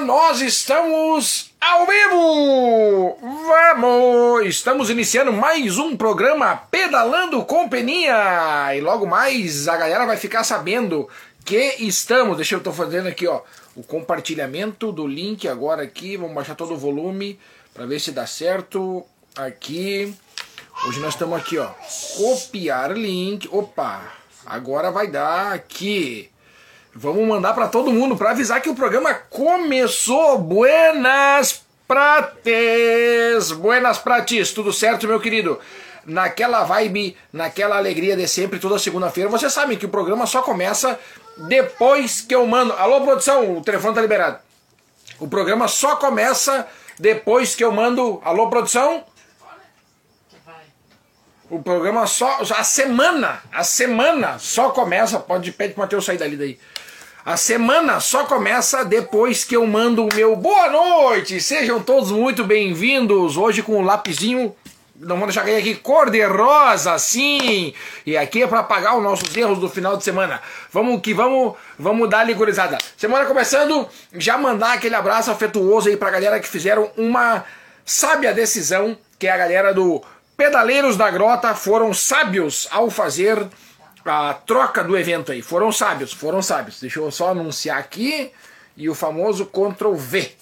nós estamos ao vivo! Vamos! Estamos iniciando mais um programa Pedalando com Peninha! E logo mais a galera vai ficar sabendo que estamos. Deixa eu estou fazendo aqui, ó, o compartilhamento do link agora aqui. Vamos baixar todo o volume para ver se dá certo. Aqui. Hoje nós estamos aqui, ó. Copiar link. Opa! Agora vai dar aqui. Vamos mandar para todo mundo para avisar que o programa começou. Buenas prates, buenas prates, tudo certo, meu querido? Naquela vibe, naquela alegria de sempre, toda segunda-feira. Vocês sabem que o programa só começa depois que eu mando. Alô, produção, o telefone tá liberado. O programa só começa depois que eu mando. Alô, produção? O programa só. A semana, a semana só começa. Pode pedir pro Matheus sair dali daí. A semana só começa depois que eu mando o meu boa noite. Sejam todos muito bem-vindos. Hoje com o um lapisinho, não vou deixar cair aqui, cor de rosa, sim. E aqui é para apagar os nossos erros do final de semana. Vamos que vamos, vamos dar ligurizada. Semana começando, já mandar aquele abraço afetuoso aí pra galera que fizeram uma sábia decisão, que é a galera do Pedaleiros da Grota foram sábios ao fazer a troca do evento aí. Foram sábios, foram sábios. Deixa eu só anunciar aqui. E o famoso Ctrl V.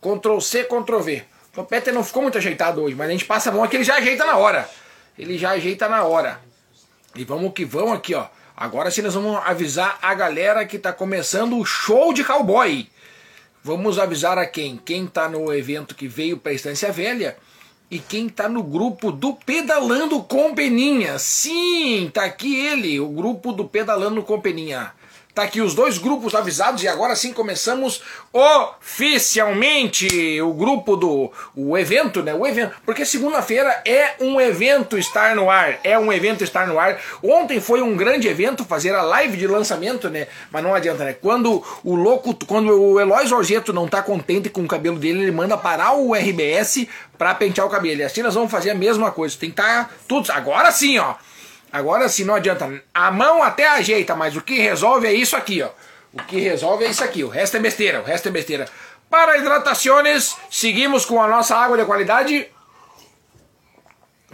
Ctrl C, Ctrl V. O Peter não ficou muito ajeitado hoje, mas a gente passa a mão aqui, ele já ajeita na hora. Ele já ajeita na hora. E vamos que vamos aqui, ó. Agora sim nós vamos avisar a galera que tá começando o show de cowboy. Vamos avisar a quem? Quem tá no evento que veio para a Estância Velha e quem está no grupo do Pedalando com Peninha. Sim, tá aqui ele, o grupo do Pedalando com Peninha. Tá aqui os dois grupos avisados e agora sim começamos oficialmente o grupo do o evento, né? O evento, porque segunda-feira é um evento estar no ar, é um evento estar no ar. Ontem foi um grande evento fazer a live de lançamento, né? Mas não adianta, né? Quando o louco, quando o Eloy Zorzeto não tá contente com o cabelo dele, ele manda parar o RBS para pentear o cabelo. E assim nós vamos fazer a mesma coisa. Tem que estar tá tudo agora sim, ó. Agora sim, não adianta. A mão até ajeita, mas o que resolve é isso aqui, ó. O que resolve é isso aqui. O resto é besteira, o resto é besteira. Para hidratações, seguimos com a nossa água de qualidade.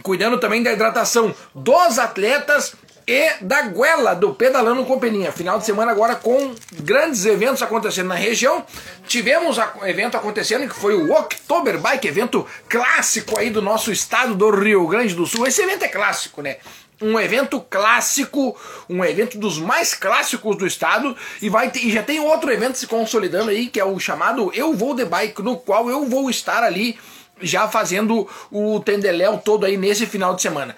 Cuidando também da hidratação dos atletas e da Guela do Pedalando com Peninha. Final de semana agora com grandes eventos acontecendo na região. Tivemos um evento acontecendo que foi o October Bike, evento clássico aí do nosso estado do Rio Grande do Sul. Esse evento é clássico, né? Um evento clássico, um evento dos mais clássicos do estado e vai ter, e já tem outro evento se consolidando aí que é o chamado Eu Vou de Bike, no qual eu vou estar ali já fazendo o tendeléu todo aí nesse final de semana.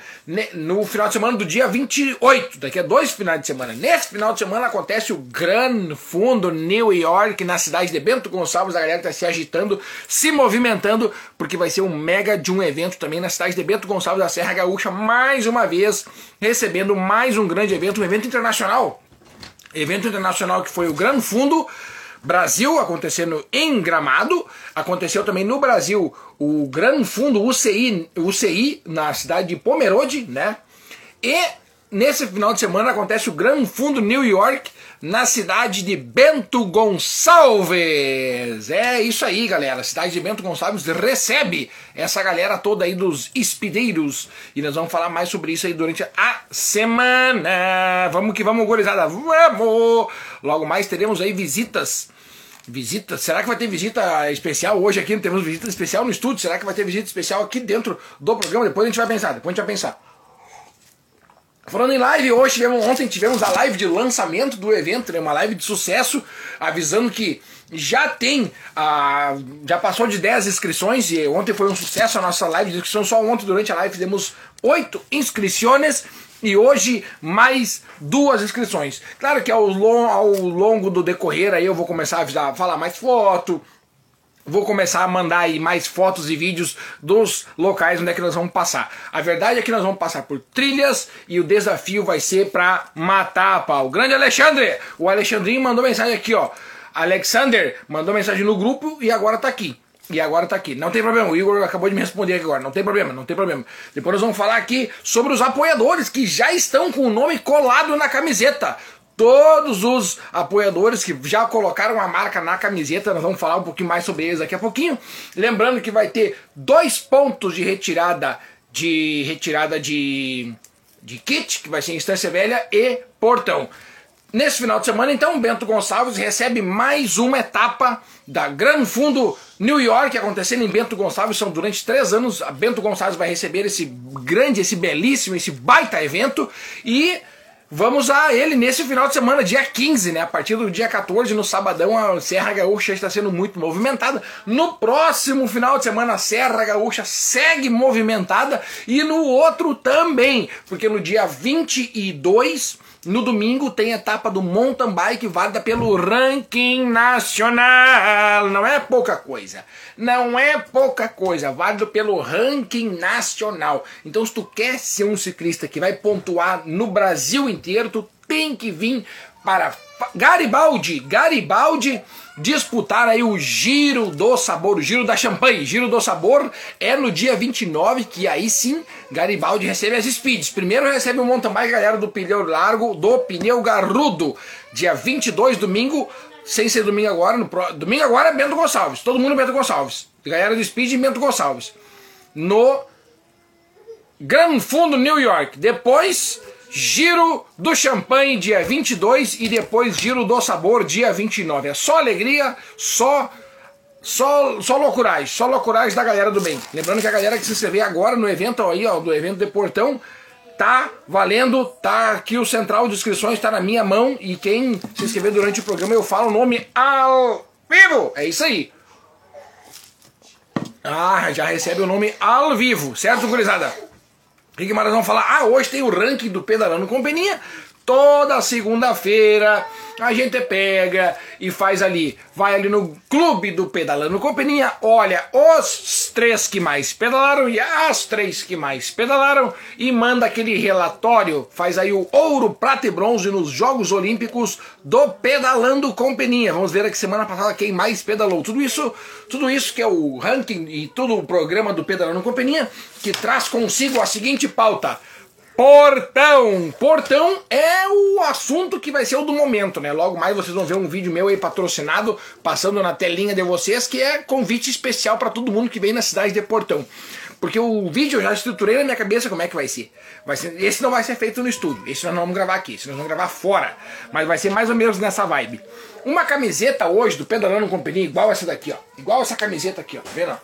No final de semana do dia 28, daqui a dois finais de semana. Nesse final de semana acontece o Gran Fundo New York, na cidade de Bento Gonçalves. A galera está se agitando, se movimentando, porque vai ser um mega de um evento também na cidade de Bento Gonçalves da Serra Gaúcha, mais uma vez, recebendo mais um grande evento, um evento internacional. Evento internacional que foi o Gran Fundo Brasil acontecendo em Gramado, aconteceu também no Brasil o Gran Fundo UCI, UCI na cidade de Pomerode, né? E nesse final de semana acontece o Gran Fundo New York na cidade de Bento Gonçalves. É isso aí, galera. A cidade de Bento Gonçalves recebe essa galera toda aí dos espideiros. E nós vamos falar mais sobre isso aí durante a semana. Vamos que vamos, gorizada. Vamos! Logo mais teremos aí visitas Visita, será que vai ter visita especial hoje aqui? Temos visita especial no estúdio. Será que vai ter visita especial aqui dentro do programa? Depois a gente vai pensar. Depois a gente vai pensar. Falando em live, hoje tivemos, ontem tivemos a live de lançamento do evento, né? uma live de sucesso, avisando que já tem, a, já passou de 10 inscrições e ontem foi um sucesso a nossa live de inscrição, só ontem durante a live fizemos 8 inscrições e hoje mais duas inscrições. Claro que ao, long, ao longo do decorrer aí eu vou começar a falar mais foto, vou começar a mandar aí mais fotos e vídeos dos locais onde é que nós vamos passar. A verdade é que nós vamos passar por trilhas e o desafio vai ser para matar a pau. Grande Alexandre! O Alexandrinho mandou mensagem aqui, ó. Alexander mandou mensagem no grupo e agora tá aqui. E agora tá aqui. Não tem problema, o Igor acabou de me responder aqui agora. Não tem problema, não tem problema. Depois nós vamos falar aqui sobre os apoiadores que já estão com o nome colado na camiseta. Todos os apoiadores que já colocaram a marca na camiseta, nós vamos falar um pouquinho mais sobre eles daqui a pouquinho. Lembrando que vai ter dois pontos de retirada de retirada de, de kit, que vai ser em Estância Velha e Portão. Nesse final de semana, então, Bento Gonçalves recebe mais uma etapa da Gran Fundo New York, acontecendo em Bento Gonçalves. São durante três anos. A Bento Gonçalves vai receber esse grande, esse belíssimo, esse baita evento. E Vamos a ele nesse final de semana, dia 15, né? A partir do dia 14, no sabadão, a Serra Gaúcha está sendo muito movimentada. No próximo final de semana, a Serra Gaúcha segue movimentada. E no outro também, porque no dia 22 no domingo tem etapa do mountain bike válida pelo ranking nacional. Não é pouca coisa. Não é pouca coisa. Válido pelo ranking nacional. Então, se tu quer ser um ciclista que vai pontuar no Brasil inteiro, tu tem que vir para Garibaldi. Garibaldi disputar aí o Giro do Sabor, o Giro da Champanhe. Giro do Sabor é no dia 29, que aí sim Garibaldi recebe as speeds. Primeiro recebe o mountain bike galera do pneu largo, do pneu garrudo. Dia 22, domingo, sem ser domingo agora, no pro... domingo agora é Bento Gonçalves. Todo mundo Bento Gonçalves. Galera do speed e Bento Gonçalves. No Gran Fundo New York. Depois Giro do Champanhe, dia 22, e depois Giro do Sabor, dia 29. É só alegria, só só, só loucurais, só loucurais da galera do bem. Lembrando que a galera que se inscrever agora no evento aí, ó, do evento de Portão, tá valendo, tá aqui o central de inscrições, tá na minha mão, e quem se inscrever durante o programa eu falo o nome ao vivo. É isso aí. Ah, já recebe o nome ao vivo, certo, gurizada? O que mais nós vamos falar? Ah, hoje tem o ranking do Pedalando Companhia. Toda segunda-feira a gente pega e faz ali, vai ali no clube do Pedalando Companhia, olha os três que mais pedalaram e as três que mais pedalaram e manda aquele relatório, faz aí o ouro, prata e bronze nos Jogos Olímpicos do Pedalando Companhia. Vamos ver aqui semana passada quem mais pedalou. Tudo isso, tudo isso que é o ranking e todo o programa do Pedalando Companhia que traz consigo a seguinte pauta Portão! Portão é o assunto que vai ser o do momento, né? Logo mais vocês vão ver um vídeo meu aí patrocinado passando na telinha de vocês, que é convite especial para todo mundo que vem na cidade de Portão. Porque o vídeo eu já estruturei na minha cabeça como é que vai ser. vai ser. Esse não vai ser feito no estúdio, esse nós não vamos gravar aqui, esse nós vamos gravar fora. Mas vai ser mais ou menos nessa vibe. Uma camiseta hoje do Pedalando Companhia, igual essa daqui, ó. Igual essa camiseta aqui, ó. Tá vendo?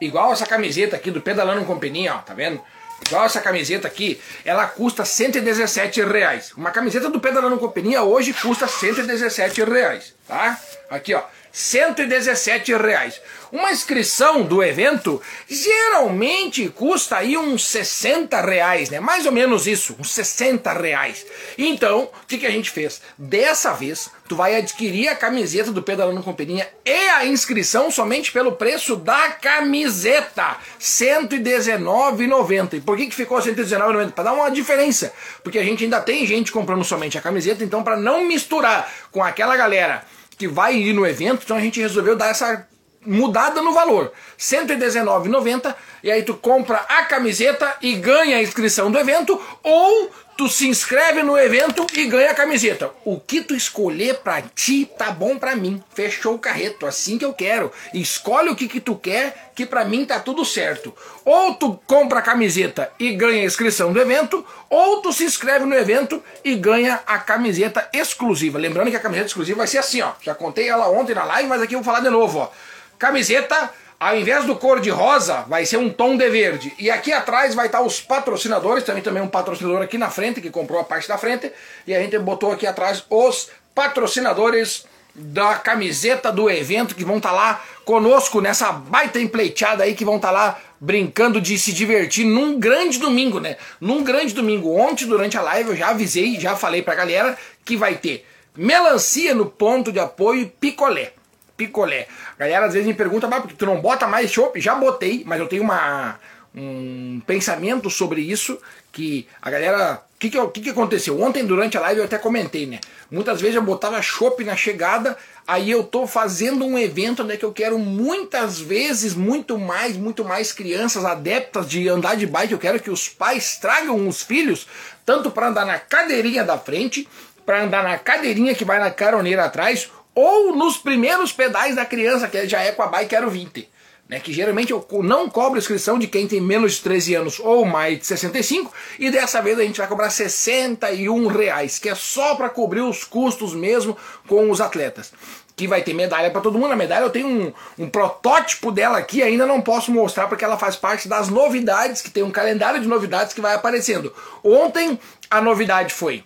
Igual essa camiseta aqui do Pedalando Companhia, ó. Tá vendo? Igual essa camiseta aqui, ela custa 117 reais. Uma camiseta do Pedalando Companhia hoje custa 117 reais, tá? Aqui, ó, 117 reais. Uma inscrição do evento geralmente custa aí uns 60 reais, né? Mais ou menos isso, uns 60 reais. Então, o que, que a gente fez? Dessa vez, tu vai adquirir a camiseta do Pedalando Companhia e a inscrição somente pelo preço da camiseta, R$ 119,90. E por que, que ficou R$ 119,90? Para dar uma diferença, porque a gente ainda tem gente comprando somente a camiseta, então para não misturar com aquela galera que vai ir no evento, então a gente resolveu dar essa mudada no valor. R$ 119,90 e aí tu compra a camiseta e ganha a inscrição do evento ou tu se inscreve no evento e ganha a camiseta. O que tu escolher para ti tá bom para mim. Fechou o carreto, assim que eu quero. Escolhe o que que tu quer, que para mim tá tudo certo. Ou tu compra a camiseta e ganha a inscrição do evento, ou tu se inscreve no evento e ganha a camiseta exclusiva. Lembrando que a camiseta exclusiva vai ser assim, ó. Já contei ela ontem na live, mas aqui eu vou falar de novo, ó. Camiseta, ao invés do cor de rosa, vai ser um tom de verde. E aqui atrás vai estar os patrocinadores, também também um patrocinador aqui na frente, que comprou a parte da frente. E a gente botou aqui atrás os patrocinadores da camiseta do evento, que vão estar lá conosco nessa baita empleiteada aí, que vão estar lá brincando de se divertir num grande domingo, né? Num grande domingo. Ontem, durante a live, eu já avisei, já falei pra galera que vai ter melancia no ponto de apoio e picolé picolé. A galera às vezes me pergunta, mas porque tu não bota mais chopp? Já botei, mas eu tenho uma, um pensamento sobre isso que a galera. O que, que, que, aconteceu? Ontem, durante a live, eu até comentei, né? Muitas vezes eu botava chopp na chegada, aí eu tô fazendo um evento né, que eu quero muitas vezes, muito mais, muito mais crianças adeptas de andar de bike. Eu quero que os pais tragam os filhos, tanto para andar na cadeirinha da frente, para andar na cadeirinha que vai na caroneira atrás ou nos primeiros pedais da criança, que já é com a bike Aero 20. Né, que geralmente eu não cobro inscrição de quem tem menos de 13 anos ou mais de 65, e dessa vez a gente vai cobrar 61 reais, que é só para cobrir os custos mesmo com os atletas. Que vai ter medalha para todo mundo. A medalha eu tenho um, um protótipo dela aqui, ainda não posso mostrar porque ela faz parte das novidades, que tem um calendário de novidades que vai aparecendo. Ontem a novidade foi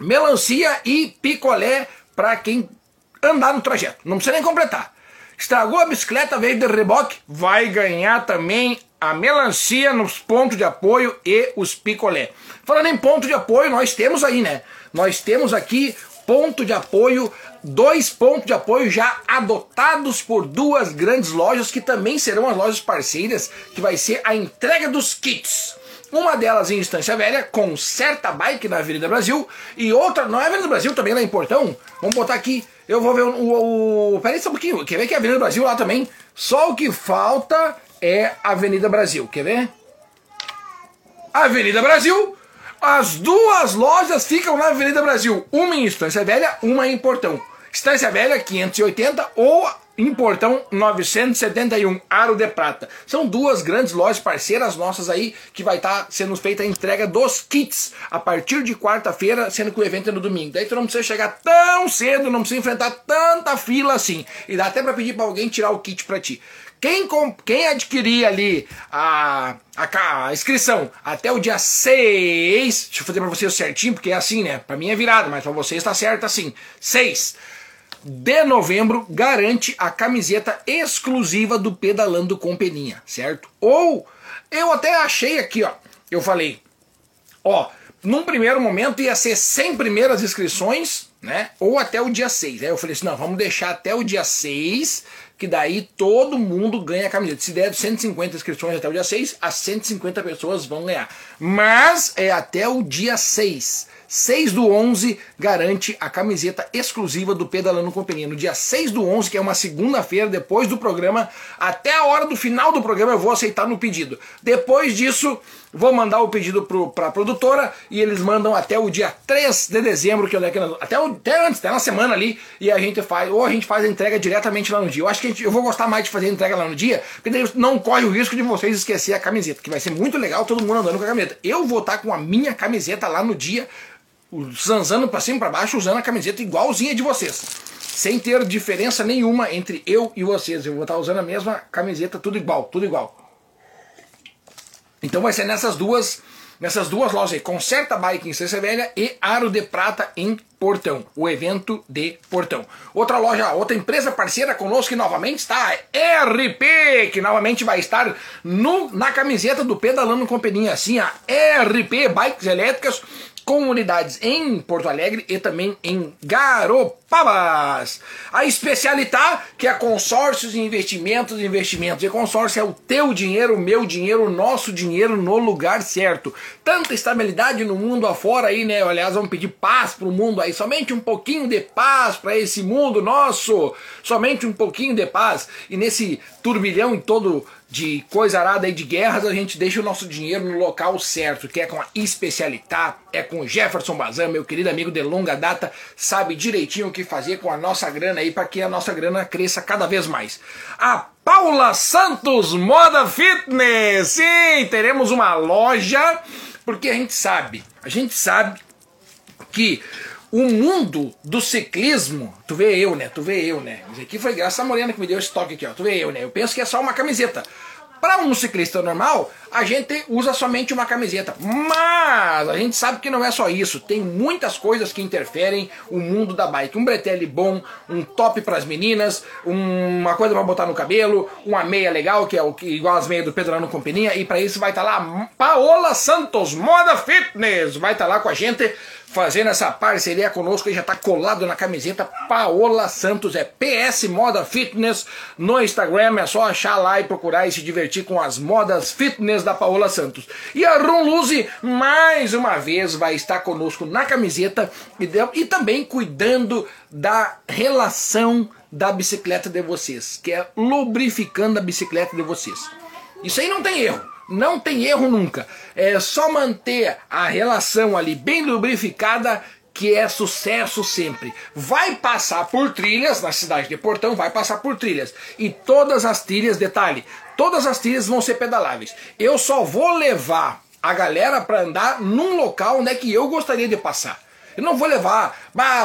melancia e picolé para quem andar no trajeto. Não precisa nem completar. Estragou a bicicleta, veio de reboque, vai ganhar também a melancia nos pontos de apoio e os picolé. Falando em ponto de apoio, nós temos aí, né? Nós temos aqui ponto de apoio, dois pontos de apoio já adotados por duas grandes lojas que também serão as lojas parceiras, que vai ser a entrega dos kits. Uma delas em Instância Velha, com certa bike na Avenida Brasil, e outra, não é Avenida Brasil, também lá em Portão. Vamos botar aqui, eu vou ver o. o, o peraí só um pouquinho, quer ver que é Avenida Brasil lá também? Só o que falta é Avenida Brasil, quer ver? Avenida Brasil, as duas lojas ficam na Avenida Brasil, uma em Estância Velha, uma em Portão. Estância Velha 580 ou em Portão 971, Aro de Prata. São duas grandes lojas parceiras nossas aí que vai estar tá sendo feita a entrega dos kits a partir de quarta-feira, sendo que o evento é no domingo. Daí tu não precisa chegar tão cedo, não precisa enfrentar tanta fila assim. E dá até para pedir para alguém tirar o kit para ti. Quem, quem adquirir ali a, a, a, inscrição até o dia 6, deixa eu fazer para vocês certinho, porque é assim, né? Para mim é virado, mas para vocês está certo assim. 6 de novembro garante a camiseta exclusiva do Pedalando com Peninha, certo? Ou eu até achei aqui, ó, eu falei, ó, num primeiro momento ia ser 100 primeiras inscrições, né? Ou até o dia 6. Aí eu falei assim, não, vamos deixar até o dia 6, que daí todo mundo ganha a camiseta. Se der 150 inscrições até o dia 6, as 150 pessoas vão ganhar. Mas é até o dia 6. 6 do 11 garante a camiseta exclusiva do Pedalando Companhia. No dia 6 do 11, que é uma segunda-feira, depois do programa, até a hora do final do programa eu vou aceitar no pedido. Depois disso, vou mandar o pedido para a produtora e eles mandam até o dia 3 de dezembro, que é até, até antes, até na semana ali, e a gente faz, ou a gente faz a entrega diretamente lá no dia. Eu acho que gente, eu vou gostar mais de fazer a entrega lá no dia, porque daí não corre o risco de vocês esquecer a camiseta, que vai ser muito legal todo mundo andando com a camiseta. Eu vou estar com a minha camiseta lá no dia zanzando para cima e para baixo, usando a camiseta igualzinha de vocês. Sem ter diferença nenhuma entre eu e vocês. Eu vou estar usando a mesma camiseta, tudo igual, tudo igual. Então vai ser nessas duas nessas duas lojas aí, Concerta Bike em Cessa Velha e Aro de Prata em Portão, o evento de Portão. Outra loja, outra empresa parceira conosco que novamente está, RP, que novamente vai estar no, na camiseta do Pedalando Companhia, assim, a RP Bikes Elétricas, comunidades em Porto Alegre e também em Garopabas. A especialidade que é consórcios e investimentos, investimentos. E consórcio é o teu dinheiro, o meu dinheiro, o nosso dinheiro no lugar certo. Tanta estabilidade no mundo afora aí, né? Aliás, vamos pedir paz pro mundo aí. Somente um pouquinho de paz para esse mundo nosso. Somente um pouquinho de paz. E nesse turbilhão em todo de coisa arada aí de guerras, a gente deixa o nosso dinheiro no local certo, que é com a especialidade, é com o Jefferson Bazan, meu querido amigo de longa data, sabe direitinho o que fazer com a nossa grana aí para que a nossa grana cresça cada vez mais. A Paula Santos Moda Fitness, sim, teremos uma loja, porque a gente sabe, a gente sabe que o mundo do ciclismo, tu vê eu, né? Tu vê eu, né? Isso aqui foi graças a Morena que me deu esse toque aqui, ó. Tu vê eu, né? Eu penso que é só uma camiseta. Para um ciclista normal, a gente usa somente uma camiseta. Mas a gente sabe que não é só isso. Tem muitas coisas que interferem o mundo da bike. Um bretelle bom, um top para as meninas, uma coisa para botar no cabelo, uma meia legal, que é o que igual as meias do Pedro com Companhia. E para isso vai estar tá lá Paola Santos, Moda Fitness. Vai estar tá lá com a gente fazendo essa parceria conosco, e já está colado na camiseta Paola Santos, é PS Moda Fitness no Instagram, é só achar lá e procurar e se divertir com as modas fitness da Paola Santos. E a Ron Luzi, mais uma vez, vai estar conosco na camiseta e, e também cuidando da relação da bicicleta de vocês, que é lubrificando a bicicleta de vocês. Isso aí não tem erro. Não tem erro nunca. É só manter a relação ali bem lubrificada que é sucesso sempre. Vai passar por trilhas, na cidade de Portão, vai passar por trilhas. E todas as trilhas, detalhe, todas as trilhas vão ser pedaláveis. Eu só vou levar a galera para andar num local onde é que eu gostaria de passar. Eu não vou levar,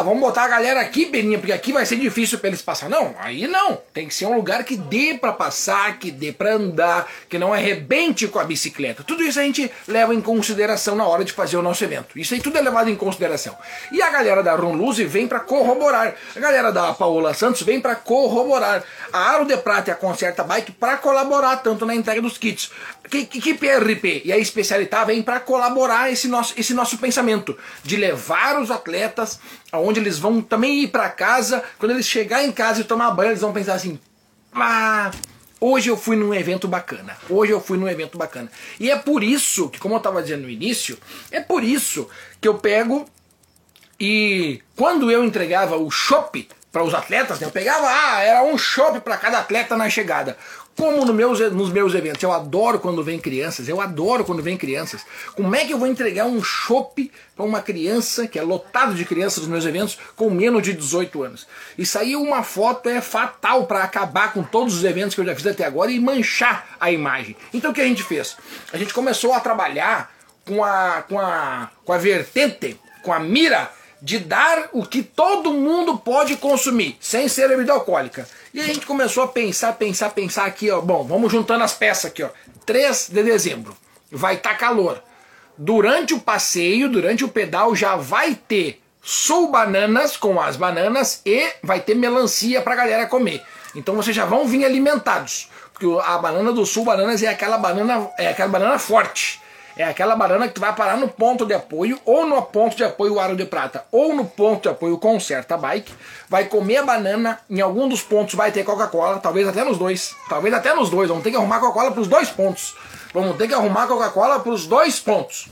vamos botar a galera aqui, Beninha, porque aqui vai ser difícil para eles passar. Não, aí não. Tem que ser um lugar que dê para passar, que dê para andar, que não arrebente com a bicicleta. Tudo isso a gente leva em consideração na hora de fazer o nosso evento. Isso aí tudo é levado em consideração. E a galera da Ron Luzi vem para corroborar. A galera da Paola Santos vem para corroborar. A Aro de Prata e a Concerta Bike para colaborar tanto na entrega dos kits. Que, PRP e a especialidade vem para colaborar esse nosso, esse nosso pensamento de levar os atletas aonde eles vão também ir para casa. Quando eles chegar em casa e tomar banho, eles vão pensar assim: ah, hoje eu fui num evento bacana. Hoje eu fui num evento bacana. E é por isso que, como eu estava dizendo no início, é por isso que eu pego e quando eu entregava o chopp para os atletas, né, eu pegava, ah, era um chopp para cada atleta na chegada. Como no meus, nos meus eventos, eu adoro quando vem crianças, eu adoro quando vem crianças. Como é que eu vou entregar um chopp para uma criança, que é lotado de crianças nos meus eventos, com menos de 18 anos? Isso aí, uma foto é fatal para acabar com todos os eventos que eu já fiz até agora e manchar a imagem. Então o que a gente fez? A gente começou a trabalhar com a, com a, com a vertente, com a mira de dar o que todo mundo pode consumir, sem ser bebida alcoólica. E a gente começou a pensar, pensar, pensar aqui, ó. Bom, vamos juntando as peças aqui, ó. 3 de dezembro. Vai estar tá calor. Durante o passeio, durante o pedal, já vai ter sul bananas com as bananas e vai ter melancia pra galera comer. Então vocês já vão vir alimentados. Porque a banana do sul bananas é aquela banana, é aquela banana forte. É aquela banana que tu vai parar no ponto de apoio, ou no ponto de apoio aro de prata, ou no ponto de apoio conserta bike, vai comer a banana, em algum dos pontos vai ter Coca-Cola, talvez até nos dois, talvez até nos dois, vamos ter que arrumar Coca-Cola para os dois pontos. Vamos ter que arrumar Coca-Cola para os dois pontos.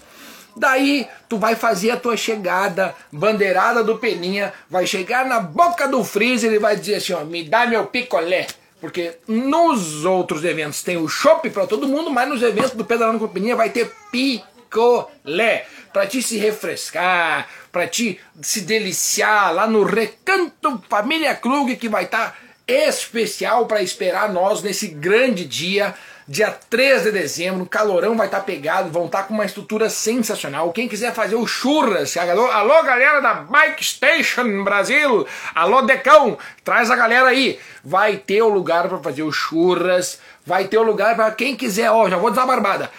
Daí tu vai fazer a tua chegada, bandeirada do Peninha, vai chegar na boca do freezer e vai dizer assim, ó, me dá meu picolé. Porque nos outros eventos tem o chopp para todo mundo, mas nos eventos do Pedalando Companhia vai ter picolé. Para te se refrescar, para te se deliciar lá no Recanto Família Krug, que vai estar tá especial para esperar nós nesse grande dia Dia 3 de dezembro, calorão vai estar tá pegado, vão estar tá com uma estrutura sensacional. Quem quiser fazer o churras, alô, alô galera da Bike Station Brasil, alô Decão, traz a galera aí. Vai ter o lugar para fazer o churras, vai ter o lugar para quem quiser, ó, já vou dar barbada.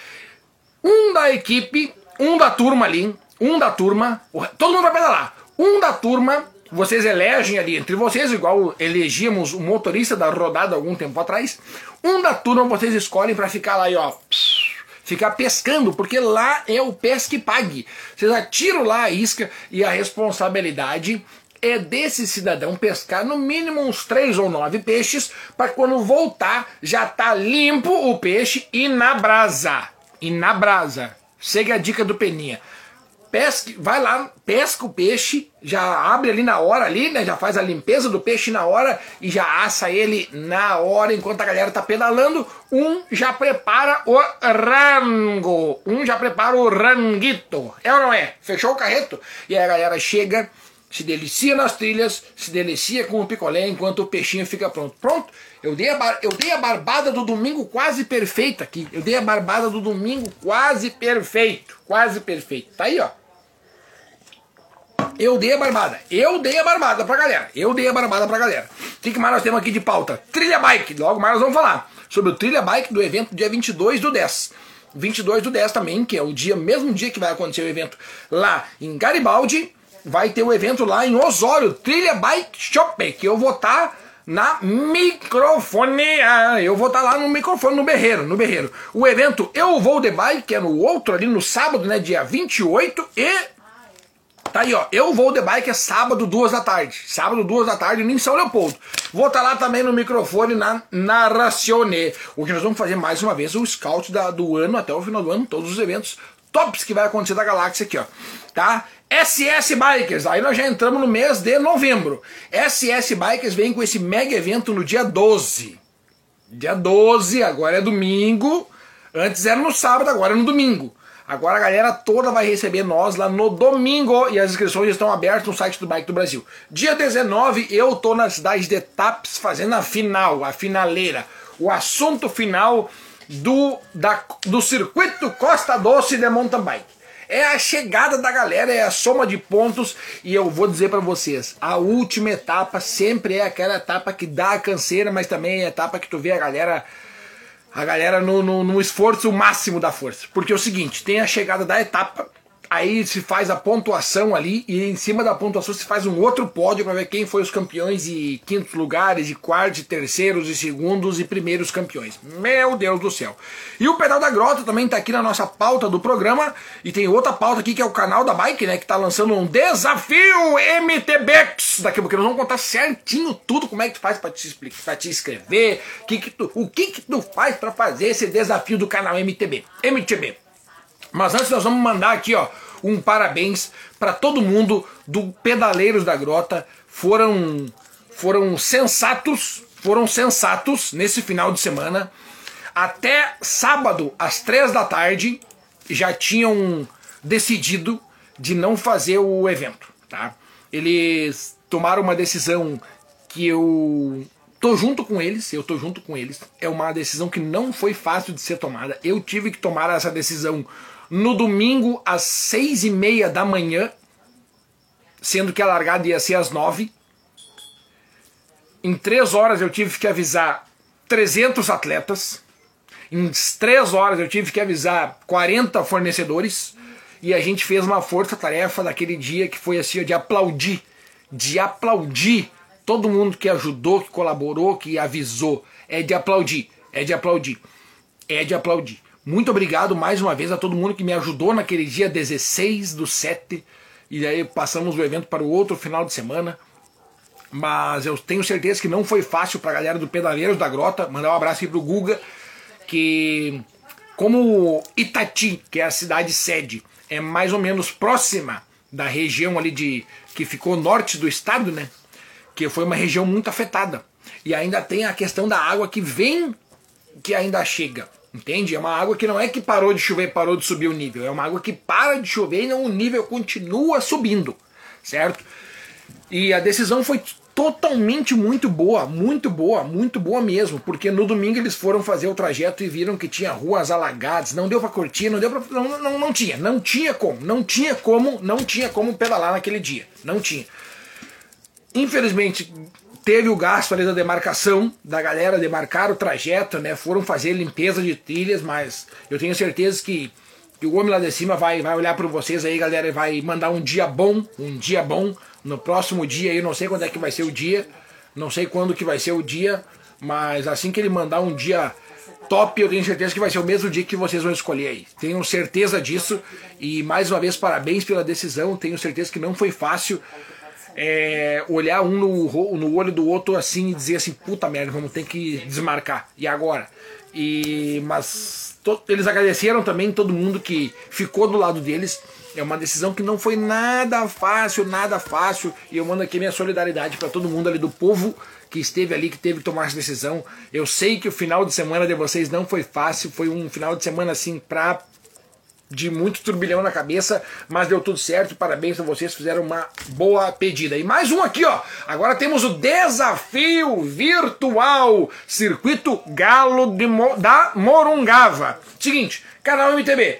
Um da equipe, um da turma ali, um da turma, todo mundo vai pedalar. Um da turma vocês elegem ali entre vocês, igual elegíamos o motorista da rodada algum tempo atrás. Um da turma vocês escolhem para ficar lá e ó, ficar pescando, porque lá é o pesque pague. Vocês atiram lá a isca e a responsabilidade é desse cidadão pescar no mínimo uns três ou nove peixes para quando voltar já tá limpo o peixe e na brasa. E na brasa. Segue a dica do Peninha pesque, vai lá, pesca o peixe, já abre ali na hora ali, né? Já faz a limpeza do peixe na hora e já assa ele na hora enquanto a galera tá pedalando. Um já prepara o rango, um já prepara o ranguito. É ou não é? Fechou o carreto? E aí a galera chega, se delicia nas trilhas, se delicia com o picolé enquanto o peixinho fica pronto. Pronto? Eu dei, a eu dei a barbada do domingo quase perfeita aqui. Eu dei a barbada do domingo quase perfeito. Quase perfeito. Tá aí, ó. Eu dei a barbada. Eu dei a barbada pra galera. Eu dei a barbada pra galera. O que mais nós temos aqui de pauta? Trilha Bike. Logo mais nós vamos falar sobre o Trilha Bike do evento dia 22 do 10. 22 do 10 também, que é o dia, mesmo dia que vai acontecer o evento lá em Garibaldi. Vai ter o um evento lá em Osório, Trilha Bike Shop, que eu vou estar tá na microfonia. Eu vou estar tá lá no microfone, no berreiro, no berreiro. O evento Eu Vou de Bike, que é no outro ali, no sábado, né, dia 28, e Tá aí, ó. Eu vou de bike é sábado, duas da tarde. Sábado, duas da tarde, em São Leopoldo. Vou estar tá lá também no microfone na Narracione. Hoje nós vamos fazer mais uma vez o scout da, do ano até o final do ano, todos os eventos tops que vai acontecer da galáxia aqui, ó. Tá? SS Bikers, aí nós já entramos no mês de novembro. SS Bikers vem com esse mega evento no dia 12. Dia 12, agora é domingo. Antes era no sábado, agora é no domingo. Agora a galera toda vai receber nós lá no domingo e as inscrições estão abertas no site do Bike do Brasil. Dia 19 eu tô na cidade de Taps fazendo a final, a finaleira, o assunto final do, da, do circuito Costa Doce de mountain bike. É a chegada da galera, é a soma de pontos e eu vou dizer para vocês, a última etapa sempre é aquela etapa que dá a canseira, mas também é a etapa que tu vê a galera a galera no, no, no esforço máximo da força. Porque é o seguinte, tem a chegada da etapa, aí se faz a pontuação ali e em cima da pontuação se faz um outro pódio para ver quem foi os campeões e quintos lugares, e quartos, e terceiros, e segundos e primeiros campeões. Meu Deus do céu. E o Pedal da Grota também está aqui na nossa pauta do programa e tem outra pauta aqui que é o canal da Bike, né, que está lançando um desafio MTBX. Daqui a pouco nós vamos contar certinho tudo como é que tu faz para te explicar, para te inscrever, que que tu, o que que tu faz para fazer esse desafio do canal MTB. MTB. Mas antes nós vamos mandar aqui, ó, um parabéns para todo mundo do Pedaleiros da Grota. Foram foram sensatos, foram sensatos nesse final de semana. Até sábado, às três da tarde, já tinham decidido de não fazer o evento, tá? Eles tomaram uma decisão que eu tô junto com eles, eu tô junto com eles. É uma decisão que não foi fácil de ser tomada. Eu tive que tomar essa decisão no domingo às seis e meia da manhã, sendo que a largada ia ser às nove. Em três horas eu tive que avisar 300 atletas. Em três horas eu tive que avisar 40 fornecedores. E a gente fez uma força-tarefa daquele dia que foi assim, de aplaudir. De aplaudir todo mundo que ajudou, que colaborou, que avisou. É de aplaudir. É de aplaudir. É de aplaudir. Muito obrigado mais uma vez a todo mundo que me ajudou naquele dia 16 do 7. E aí passamos o evento para o outro final de semana. Mas eu tenho certeza que não foi fácil para a galera do Pedaleiros da Grota. Mandar um abraço aqui pro Guga, que como Itati, que é a cidade sede, é mais ou menos próxima da região ali de que ficou norte do estado, né? Que foi uma região muito afetada. E ainda tem a questão da água que vem, que ainda chega. Entende? É uma água que não é que parou de chover parou de subir o nível. É uma água que para de chover e não, o nível continua subindo. Certo? E a decisão foi totalmente muito boa, muito boa, muito boa mesmo, porque no domingo eles foram fazer o trajeto e viram que tinha ruas alagadas, não deu para curtir, não deu para não, não, não tinha, não tinha como, não tinha como, não tinha como pedalar naquele dia, não tinha. Infelizmente, teve o gasto ali da demarcação, da galera demarcar o trajeto, né? Foram fazer limpeza de trilhas, mas eu tenho certeza que, que o homem lá de cima vai, vai olhar para vocês aí, galera, e vai mandar um dia bom, um dia bom. No próximo dia, eu não sei quando é que vai ser o dia, não sei quando que vai ser o dia, mas assim que ele mandar um dia top, eu tenho certeza que vai ser o mesmo dia que vocês vão escolher aí. Tenho certeza disso e mais uma vez parabéns pela decisão. Tenho certeza que não foi fácil é, olhar um no, no olho do outro assim e dizer assim, puta merda, vamos ter que desmarcar. E agora? E, mas to, eles agradeceram também todo mundo que ficou do lado deles. É uma decisão que não foi nada fácil, nada fácil. E eu mando aqui minha solidariedade para todo mundo ali do povo que esteve ali, que teve que tomar essa decisão. Eu sei que o final de semana de vocês não foi fácil, foi um final de semana assim pra de muito turbilhão na cabeça, mas deu tudo certo. Parabéns a vocês, fizeram uma boa pedida. E mais um aqui, ó. Agora temos o desafio virtual Circuito Galo Mo da Morungava. Seguinte, canal MTB.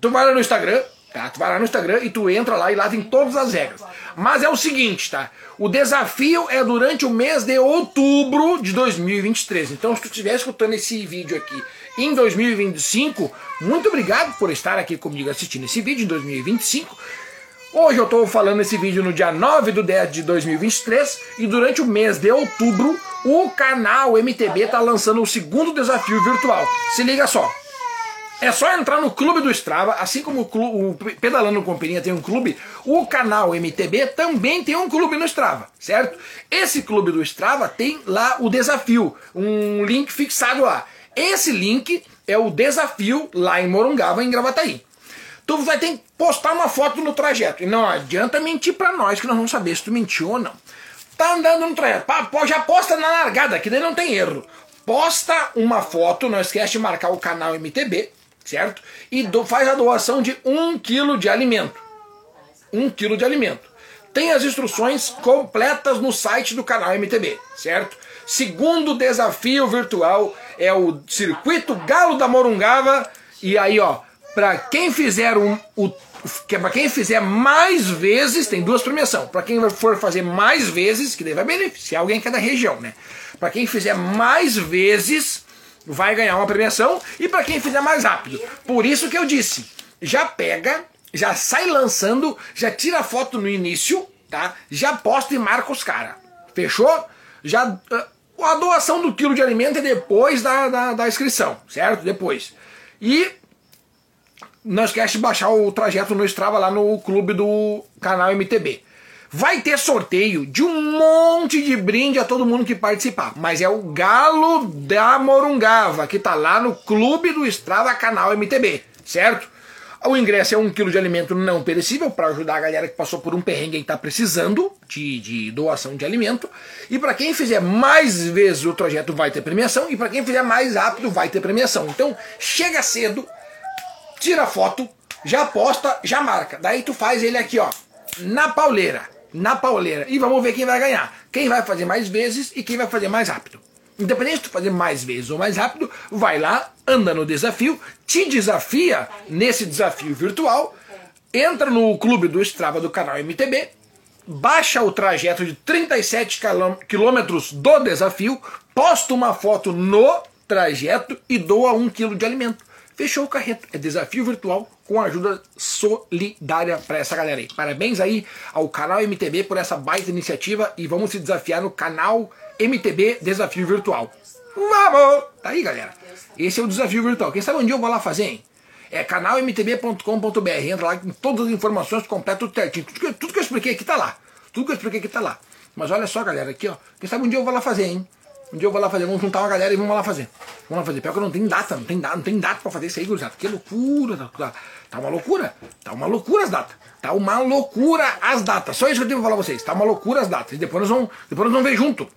Tu vai lá no Instagram, tá? Tu vai lá no Instagram e tu entra lá e lá tem todas as regras. Mas é o seguinte, tá? O desafio é durante o mês de outubro de 2023. Então, se tu estiver escutando esse vídeo aqui em 2025. Muito obrigado por estar aqui comigo assistindo esse vídeo em 2025. Hoje eu estou falando esse vídeo no dia 9 do 10 de 2023 e durante o mês de outubro o canal MTB está lançando o segundo desafio virtual. Se liga só, é só entrar no clube do Strava, assim como o, clube, o Pedalando com Peninha tem um clube, o canal MTB também tem um clube no Strava, certo? Esse clube do Strava tem lá o desafio, um link fixado lá. Esse link é o desafio lá em Morungava, em Gravataí. Tu vai ter que postar uma foto no trajeto. E não adianta mentir para nós que nós vamos saber se tu mentiu ou não. Tá andando no trajeto. Já posta na largada, que daí não tem erro. Posta uma foto, não esquece de marcar o canal MTB, certo? E do, faz a doação de um quilo de alimento. Um quilo de alimento. Tem as instruções completas no site do canal MTB, certo? Segundo desafio virtual é o Circuito Galo da Morungava. E aí, ó, para quem fizer um, o que é para quem fizer mais vezes, tem duas premiações. Para quem for fazer mais vezes, que daí vai beneficiar alguém que é da região, né? Para quem fizer mais vezes, vai ganhar uma premiação. E para quem fizer mais rápido. Por isso que eu disse, já pega, já sai lançando, já tira a foto no início, tá? Já posta e marca os caras. Fechou? Já ah, a doação do quilo de alimento é depois da, da, da inscrição, certo? Depois. E não esquece de baixar o trajeto no Strava lá no clube do canal MTB. Vai ter sorteio de um monte de brinde a todo mundo que participar. Mas é o Galo da Morungava, que tá lá no clube do Strava canal MTB, certo? O ingresso é um quilo de alimento não perecível para ajudar a galera que passou por um perrengue e está precisando de, de, doação de alimento. E para quem fizer mais vezes o trajeto vai ter premiação. E para quem fizer mais rápido vai ter premiação. Então chega cedo, tira foto, já posta, já marca. Daí tu faz ele aqui, ó, na pauleira. Na pauleira. E vamos ver quem vai ganhar. Quem vai fazer mais vezes e quem vai fazer mais rápido. Independente de tu fazer mais vezes ou mais rápido, vai lá, anda no desafio, te desafia nesse desafio virtual, entra no clube do Strava do canal MTB, baixa o trajeto de 37 quilômetros do desafio, posta uma foto no trajeto e doa um quilo de alimento. Fechou o carreto. É desafio virtual com ajuda solidária para essa galera aí. Parabéns aí ao canal MTB por essa baita iniciativa e vamos se desafiar no canal MTB Desafio Virtual. Vamos! Tá aí, galera. Esse é o desafio virtual. Quem sabe onde eu vou lá fazer, hein? É canalmtb.com.br. Entra lá com todas as informações completas, tudo certinho. Tudo que, tudo que eu expliquei aqui tá lá. Tudo que eu expliquei aqui tá lá. Mas olha só, galera, aqui, ó. Quem sabe um dia eu vou lá fazer, hein? Um dia eu vou lá fazer, vamos juntar uma galera e vamos lá fazer. Vamos lá fazer. Pior que não tem data, não tem data, não tem data pra fazer isso aí, gurizada. Que loucura, tá, tá, tá, uma loucura. Tá uma loucura as datas. Tá uma loucura as datas. Só isso que eu tenho pra falar pra vocês. Tá uma loucura as datas. E depois nós vamos, depois nós vamos ver junto.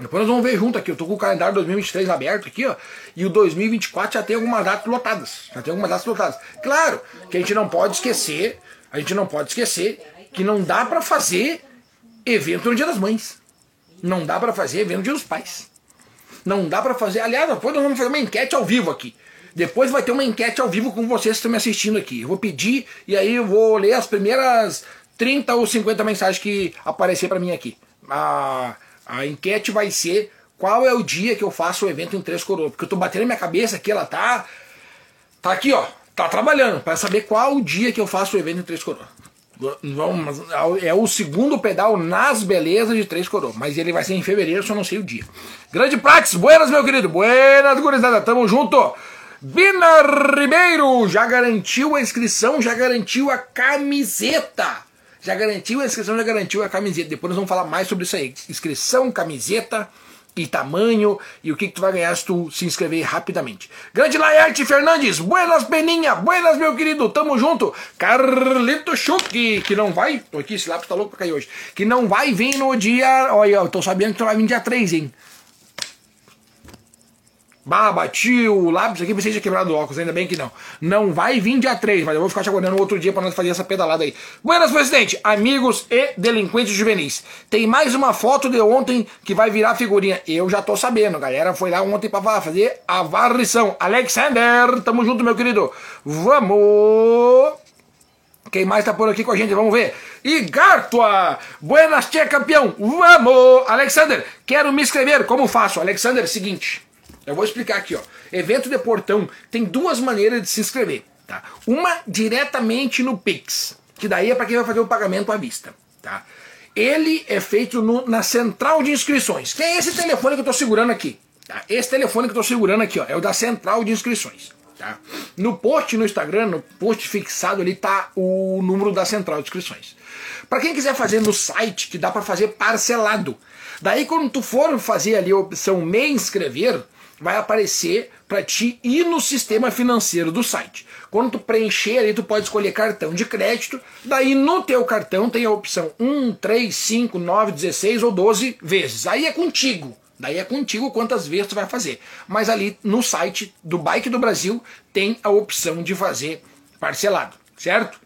Depois nós vamos ver junto aqui. Eu tô com o calendário 2023 aberto aqui, ó. E o 2024 já tem algumas datas lotadas. Já tem algumas datas lotadas. Claro que a gente não pode esquecer, a gente não pode esquecer que não dá para fazer evento no Dia das Mães. Não dá para fazer evento Dia dos Pais. Não dá para fazer. Aliás, depois nós vamos fazer uma enquete ao vivo aqui. Depois vai ter uma enquete ao vivo com vocês que estão me assistindo aqui. Eu vou pedir e aí eu vou ler as primeiras 30 ou 50 mensagens que aparecer para mim aqui. Ah, a enquete vai ser qual é o dia que eu faço o evento em Três Coroas. Porque eu tô batendo minha cabeça aqui, ela tá. Tá aqui, ó. Tá trabalhando para saber qual o dia que eu faço o evento em Três Coroas. É o segundo pedal nas belezas de Três Coroas. Mas ele vai ser em fevereiro, só não sei o dia. Grande Prates, buenas, meu querido. Buenas, gurizada. Tamo junto. Bina Ribeiro já garantiu a inscrição, já garantiu a camiseta. Já garantiu a inscrição, já garantiu a camiseta. Depois nós vamos falar mais sobre isso aí. Inscrição, camiseta e tamanho e o que, que tu vai ganhar se tu se inscrever rapidamente. Grande Laerte Fernandes, buenas Peninha, buenas meu querido, tamo junto. Carlito Schuck, que não vai, tô aqui, esse lápis tá louco pra cair hoje, que não vai vir no dia, olha, eu tô sabendo que tu vai vir dia 3, hein. Bah, bati o lápis aqui, pensei que tinha quebrado o óculos, ainda bem que não. Não vai vir dia 3, mas eu vou ficar te aguardando outro dia para nós fazer essa pedalada aí. Buenas, presidente, amigos e delinquentes juvenis. Tem mais uma foto de ontem que vai virar figurinha. Eu já tô sabendo, galera foi lá ontem para fazer a varrição. Alexander, tamo junto, meu querido. Vamos! Quem mais tá por aqui com a gente? Vamos ver. Igartua! Buenas, tia campeão! Vamos! Alexander, quero me inscrever. Como faço? Alexander, seguinte. Eu vou explicar aqui, ó. Evento de portão tem duas maneiras de se inscrever, tá? Uma diretamente no Pix, que daí é para quem vai fazer o pagamento à vista, tá? Ele é feito no, na central de inscrições. Que é esse telefone que eu estou segurando aqui? Tá? Esse telefone que eu estou segurando aqui, ó, é o da central de inscrições. Tá? No post no Instagram, no post fixado ali tá o número da central de inscrições. Para quem quiser fazer no site, que dá para fazer parcelado. Daí quando tu for fazer ali a opção me inscrever, vai aparecer para ti ir no sistema financeiro do site. Quando tu preencher ali, tu pode escolher cartão de crédito, daí no teu cartão tem a opção 1, 3, 5, 9, 16 ou 12 vezes. Aí é contigo, Daí é contigo quantas vezes tu vai fazer. Mas ali no site do Bike do Brasil tem a opção de fazer parcelado, certo?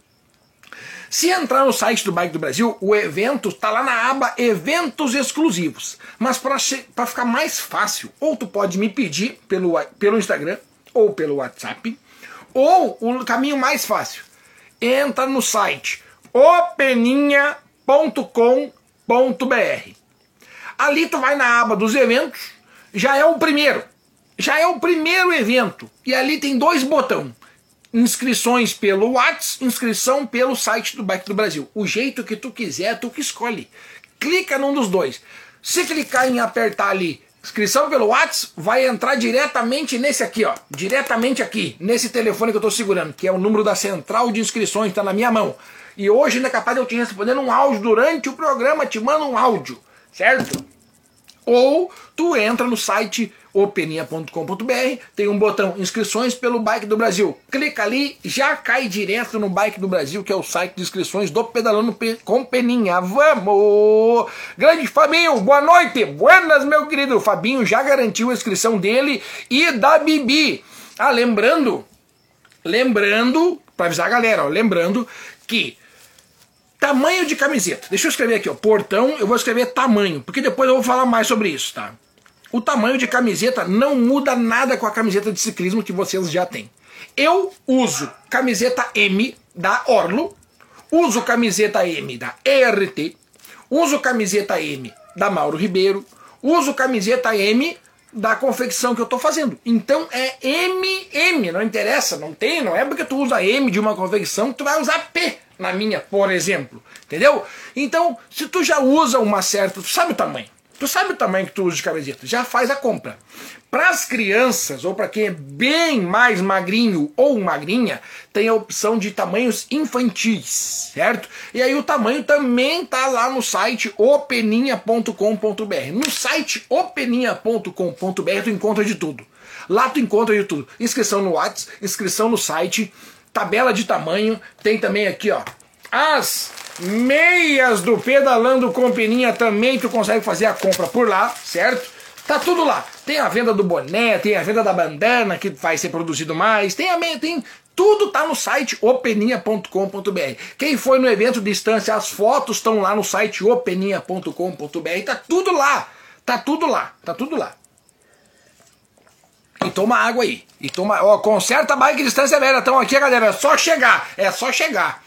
Se entrar no site do Bike do Brasil, o evento está lá na aba Eventos Exclusivos. Mas para ficar mais fácil, ou tu pode me pedir pelo, pelo Instagram ou pelo WhatsApp, ou o caminho mais fácil, entra no site openinha.com.br. Ali tu vai na aba dos eventos, já é o primeiro. Já é o primeiro evento. E ali tem dois botões inscrições pelo WhatsApp, inscrição pelo site do Bike do Brasil. O jeito que tu quiser, tu que escolhe. Clica num dos dois. Se clicar em apertar ali inscrição pelo WhatsApp, vai entrar diretamente nesse aqui, ó. Diretamente aqui, nesse telefone que eu estou segurando, que é o número da central de inscrições, está na minha mão. E hoje ainda é capaz de eu te responder um áudio durante o programa, te mando um áudio, certo? Ou tu entra no site openia.com.br, tem um botão inscrições pelo Bike do Brasil. Clica ali, já cai direto no Bike do Brasil, que é o site de inscrições do Pedalando com Peninha. Vamos! Grande Fabinho, boa noite! Buenas, meu querido! Fabinho já garantiu a inscrição dele e da Bibi. Ah, lembrando, lembrando, para avisar a galera, ó, lembrando que tamanho de camiseta. Deixa eu escrever aqui, ó, portão, eu vou escrever tamanho, porque depois eu vou falar mais sobre isso, tá? O tamanho de camiseta não muda nada com a camiseta de ciclismo que vocês já têm. Eu uso camiseta M da Orlo, uso camiseta M da ERT, uso camiseta M da Mauro Ribeiro, uso camiseta M da confecção que eu estou fazendo. Então é MM, não interessa, não tem, não é porque tu usa M de uma confecção que tu vai usar P na minha, por exemplo. Entendeu? Então, se tu já usa uma certa, tu sabe o tamanho. Tu sabe o tamanho que tu usa de camiseta, já faz a compra. Para as crianças ou para quem é bem mais magrinho ou magrinha, tem a opção de tamanhos infantis, certo? E aí o tamanho também tá lá no site openinha.com.br. No site openinha.com.br tu encontra de tudo. Lá tu encontra de tudo. Inscrição no WhatsApp, inscrição no site, tabela de tamanho, tem também aqui, ó, as Meias do Pedalando com Peninha também tu consegue fazer a compra por lá, certo? Tá tudo lá. Tem a venda do boné, tem a venda da bandana que vai ser produzido mais, tem a tem tudo tá no site openinha.com.br. Quem foi no evento distância, as fotos estão lá no site openinha.com.br. Tá tudo lá. Tá tudo lá. Tá tudo lá. E toma água aí. E toma, ó, conserta a bike distância velha. Então aqui, galera, é só chegar. É só chegar.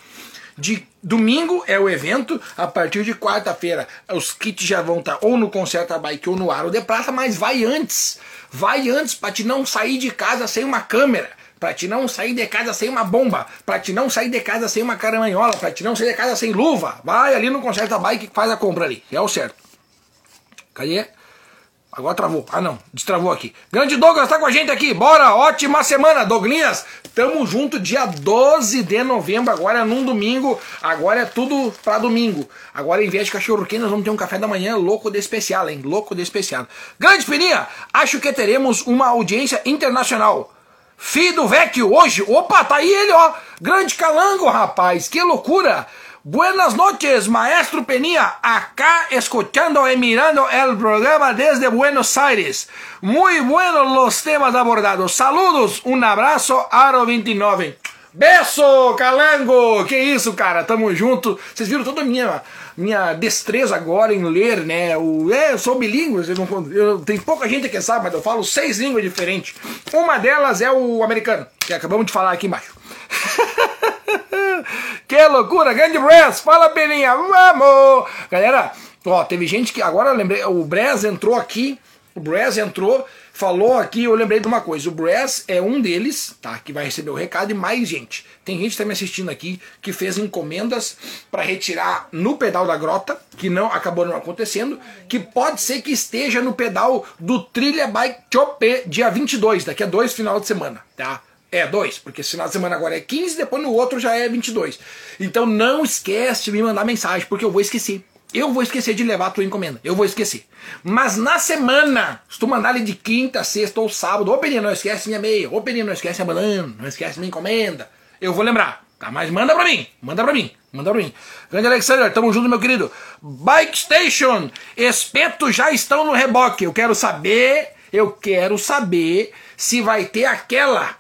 De domingo é o evento, a partir de quarta-feira os kits já vão estar ou no Concerta Bike ou no Aro de Prata, mas vai antes. Vai antes para te não sair de casa sem uma câmera para te não sair de casa sem uma bomba, para te não sair de casa sem uma caramanhola, para te não sair de casa sem luva. Vai ali no Concerta Bike que faz a compra ali. É o certo. Cadê? Agora travou. Ah, não. Destravou aqui. Grande Douglas tá com a gente aqui. Bora. Ótima semana, Douglinhas. Tamo junto dia 12 de novembro. Agora é num domingo. Agora é tudo pra domingo. Agora, em vez de cachorro quente, nós vamos ter um café da manhã louco de especial, hein? Louco de especial. Grande Pininha, acho que teremos uma audiência internacional. Fido Vecchio hoje. Opa, tá aí ele, ó. Grande calango, rapaz. Que loucura. Buenas noches, maestro Penía. Acá escuchando y mirando el programa desde Buenos Aires. Muy buenos los temas abordados. Saludos, um abraço, Aro 29. Beso, Calango! Que isso, cara? Tamo junto. Vocês viram toda a minha, minha destreza agora em ler, né? O, é, eu sou bilíngue, eu não, eu, tem pouca gente que sabe, mas eu falo seis línguas diferentes. Uma delas é o americano, que acabamos de falar aqui embaixo. que loucura, grande Brez, fala Belinha, vamos! Galera, ó, teve gente que, agora lembrei, o Brez entrou aqui, o Brez entrou, falou aqui, eu lembrei de uma coisa, o Brez é um deles, tá, que vai receber o recado e mais gente. Tem gente que tá me assistindo aqui que fez encomendas para retirar no pedal da grota, que não acabou não acontecendo, que pode ser que esteja no pedal do Trilha Bike Chopé dia 22, daqui a dois final de semana, tá? É, dois, porque final de semana agora é 15, depois no outro já é 22. Então não esquece de me mandar mensagem, porque eu vou esquecer. Eu vou esquecer de levar a tua encomenda. Eu vou esquecer. Mas na semana, se tu mandar ele de quinta, sexta ou sábado, ô Peninha, não esquece minha meia, ô Peninha, não esquece a banana, não esquece minha encomenda. Eu vou lembrar, tá? Mas manda pra mim, manda pra mim, Mandaram ruim. Grande Alexander, tamo junto, meu querido. Bike Station, espetos já estão no reboque. Eu quero saber, eu quero saber se vai ter aquela,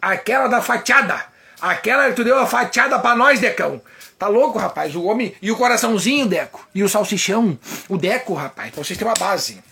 aquela da fatiada. Aquela que tu deu a fatiada pra nós, Decão. Tá louco, rapaz? O homem. E o coraçãozinho, Deco. E o salsichão. O Deco, rapaz. Pra vocês terem uma base.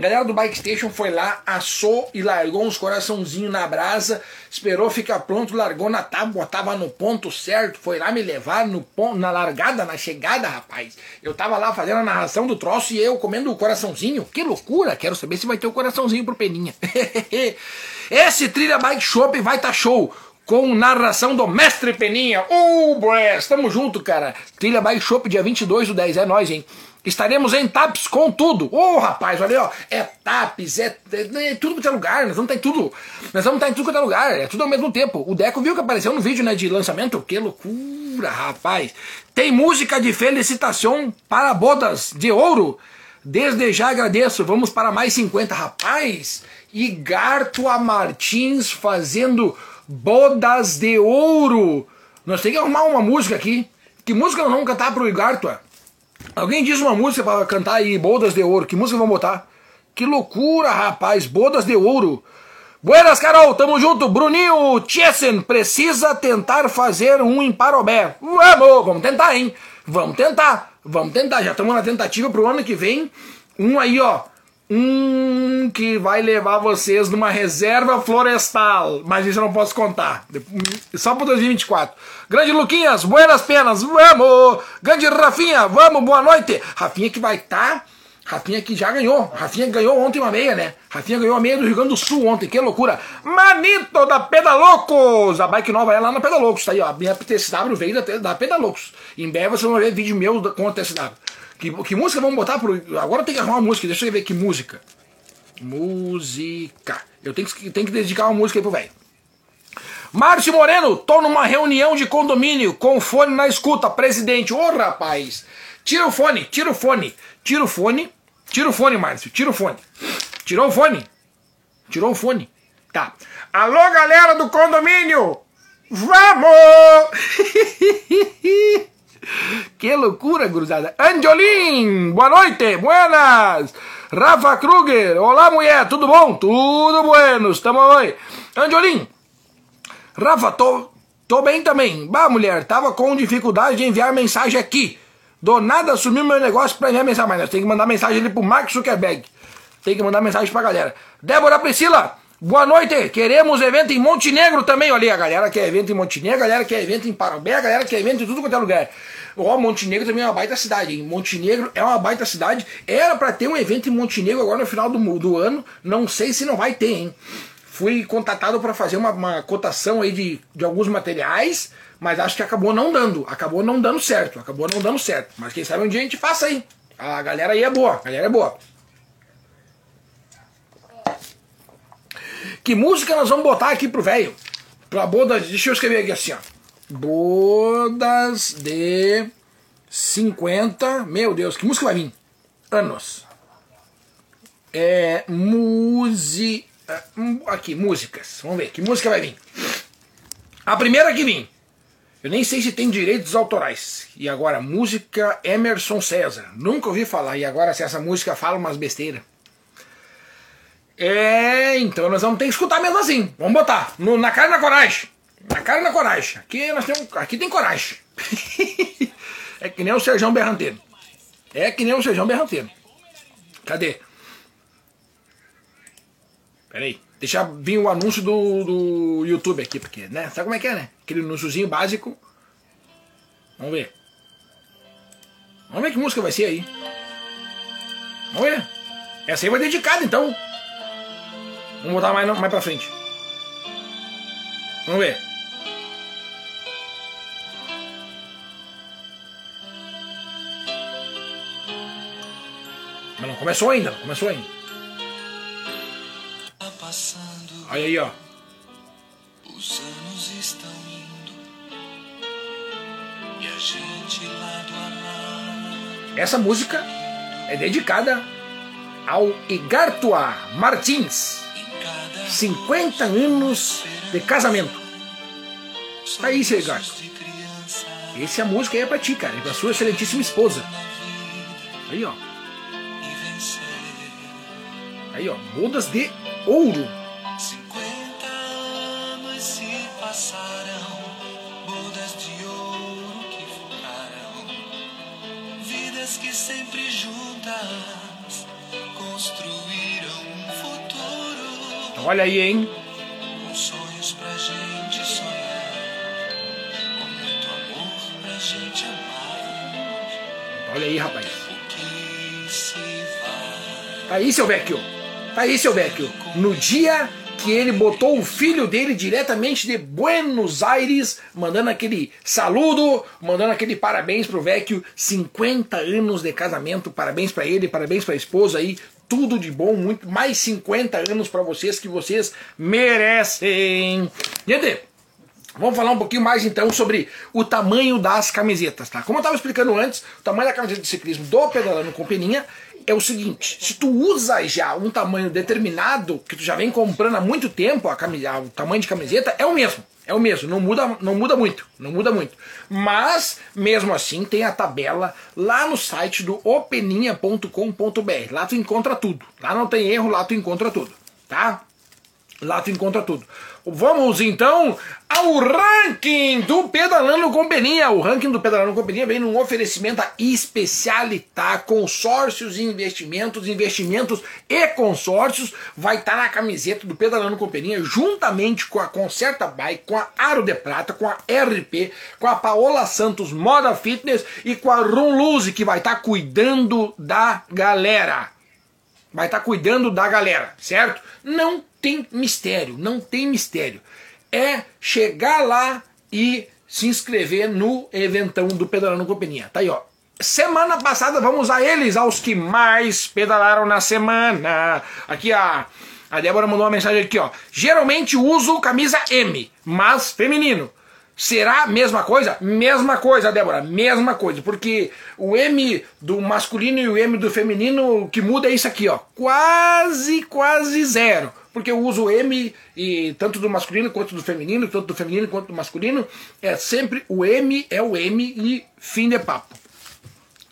A galera do Bike Station foi lá, assou e largou uns coraçãozinhos na brasa, esperou ficar pronto, largou na tábua, tava no ponto certo, foi lá me levar no ponto, na largada, na chegada, rapaz. Eu tava lá fazendo a narração do troço e eu comendo o coraçãozinho. Que loucura! Quero saber se vai ter o coraçãozinho pro Peninha. Esse Trilha Bike Shop vai tá show com narração do Mestre Peninha. Uh, Bress, tamo junto, cara. Trilha Bike Shop dia 22 do 10, é nóis, hein? Estaremos em TAPS com tudo. Ô, oh, rapaz, olha aí, ó. É TAPS, é, é, é tudo quanto é lugar. Nós vamos estar em tudo. Nós vamos estar em tudo quanto é lugar. É tudo ao mesmo tempo. O Deco viu que apareceu no vídeo né, de lançamento. Que loucura, rapaz. Tem música de felicitação para bodas de ouro. Desde já agradeço. Vamos para mais 50. Rapaz, Igartua Martins fazendo bodas de ouro. Nós temos que arrumar uma música aqui. Que música nós vamos cantar pro Igartua? Alguém diz uma música para cantar aí, Bodas de Ouro. Que música vão botar? Que loucura, rapaz, Bodas de Ouro. Buenas, Carol, tamo junto. Bruninho Chessen precisa tentar fazer um em Parobé. Vamos, vamos tentar, hein? Vamos tentar, vamos tentar. Já estamos na tentativa pro ano que vem. Um aí, ó, um que vai levar vocês numa reserva florestal. Mas isso eu não posso contar. Só para 2024. Grande Luquinhas, buenas penas, vamos! Grande Rafinha, vamos, boa noite! Rafinha que vai estar. Tá, Rafinha que já ganhou. Rafinha ganhou ontem uma meia, né? Rafinha ganhou a meia do Rio Grande do Sul ontem, que loucura. Manito da Pedalocos! A bike nova é lá na Pedalocos, tá aí, ó. A minha TSW veio da, da Pedalocos. Em breve vocês vão ver vídeo meu com a TSW. Que, que música vamos botar pro. Agora tem que arrumar uma música, deixa eu ver que música. Música. Eu tenho que, tenho que dedicar uma música aí pro velho. Márcio Moreno, tô numa reunião de condomínio com fone na escuta, presidente. Ô rapaz, tira o fone, tira o fone, tira o fone, tira o fone, Márcio, tira o fone. Tirou o fone? Tirou o fone. Tá. Alô, galera do condomínio! Vamos! Que loucura, cruzada. Angelim, boa noite, buenas. Rafa Kruger, olá mulher, tudo bom? Tudo bueno, estamos aí. Angelim, Rafa, tô, tô bem também. Bah, mulher, tava com dificuldade de enviar mensagem aqui. Do nada sumiu meu negócio pra enviar mensagem, mas tem que mandar mensagem ali pro Mark Zuckerberg. Tem que mandar mensagem pra galera. Débora Priscila, Boa noite, queremos evento em Montenegro também. Olha aí, a galera quer evento em Montenegro, a galera quer evento em Parobé, a galera quer evento em tudo quanto é lugar. Ó, Montenegro também é uma baita cidade, hein? Montenegro é uma baita cidade. Era para ter um evento em Montenegro agora no final do, do ano, não sei se não vai ter, hein? Fui contatado para fazer uma, uma, cotação aí de, de alguns materiais, mas acho que acabou não dando, acabou não dando certo, acabou não dando certo. Mas quem sabe um dia a gente faça aí. A galera aí é boa, a galera é boa. Que música nós vamos botar aqui pro velho? Pra boda. Deixa eu escrever aqui assim, ó. Bodas de 50. Meu Deus, que música vai vir? Anos. É. Música. Aqui, músicas. Vamos ver, que música vai vir? A primeira que vim. Eu nem sei se tem direitos autorais. E agora, música Emerson César. Nunca ouvi falar. E agora, se essa música fala umas besteiras. É, então nós vamos ter que escutar mesmo assim. Vamos botar no, na cara e na coragem. Na cara e na coragem. Aqui nós temos, aqui tem coragem. é que nem o Serjão Berranteiro. É que nem o Serjão Berranteiro. Cadê? Pera aí. Deixa vir o anúncio do, do YouTube aqui, porque, né? Sabe como é que é, né? Aquele anúnciozinho básico. Vamos ver. Vamos ver que música vai ser aí. Vamos ver. Essa aí vai dedicada, então. Vamos botar mais, mais pra frente. Vamos ver. Mas não começou ainda, não começou ainda. Olha aí, ó. Os anos estão indo e a gente lado a lado. Essa música é dedicada ao Igartua Martins. 50 anos de casamento. Tá aí, seu Igarto. Essa é música aí é pra ti, cara, é pra sua excelentíssima esposa. Aí, ó. Aí, ó, bodas de ouro. Olha aí, hein? com sonhos pra gente sonhar, com muito amor pra gente amar, Olha aí, rapaz. Tá aí, seu Vecchio. Tá aí, seu Vecchio. No dia que ele botou o filho dele diretamente de Buenos Aires, mandando aquele saludo, mandando aquele parabéns pro Vecchio, 50 anos de casamento, parabéns para ele, parabéns pra esposa aí, tudo de bom, muito mais 50 anos para vocês que vocês merecem. Gente, Vamos falar um pouquinho mais então sobre o tamanho das camisetas, tá? Como eu estava explicando antes, o tamanho da camiseta de ciclismo do Pedalando com Peninha é o seguinte: se tu usa já um tamanho determinado, que tu já vem comprando há muito tempo, a camisa, o tamanho de camiseta é o mesmo. É o mesmo, não muda, não muda muito, não muda muito. Mas, mesmo assim, tem a tabela lá no site do openinha.com.br. Lá tu encontra tudo. Lá não tem erro, lá tu encontra tudo, tá? Lá tu encontra tudo. Vamos então ao ranking do Pedalando com Peninha. O ranking do Pedalando com Peninha vem num oferecimento da Especialità, consórcios e investimentos, investimentos e consórcios. Vai estar na camiseta do Pedalando com Peninha, juntamente com a Concerta Bike, com a Aro de Prata, com a RP, com a Paola Santos Moda Fitness e com a Rum Luzi, que vai estar cuidando da galera vai estar cuidando da galera, certo? Não tem mistério, não tem mistério. É chegar lá e se inscrever no eventão do Pedalando com Peninha. Tá aí, ó. Semana passada, vamos a eles, aos que mais pedalaram na semana. Aqui a, a Débora mandou uma mensagem aqui, ó. Geralmente uso camisa M, mas feminino. Será a mesma coisa? Mesma coisa, Débora, mesma coisa. Porque o M do masculino e o M do feminino, o que muda é isso aqui, ó. Quase, quase zero. Porque eu uso M e tanto do masculino quanto do feminino, tanto do feminino quanto do masculino, é sempre o M é o M e fim de papo.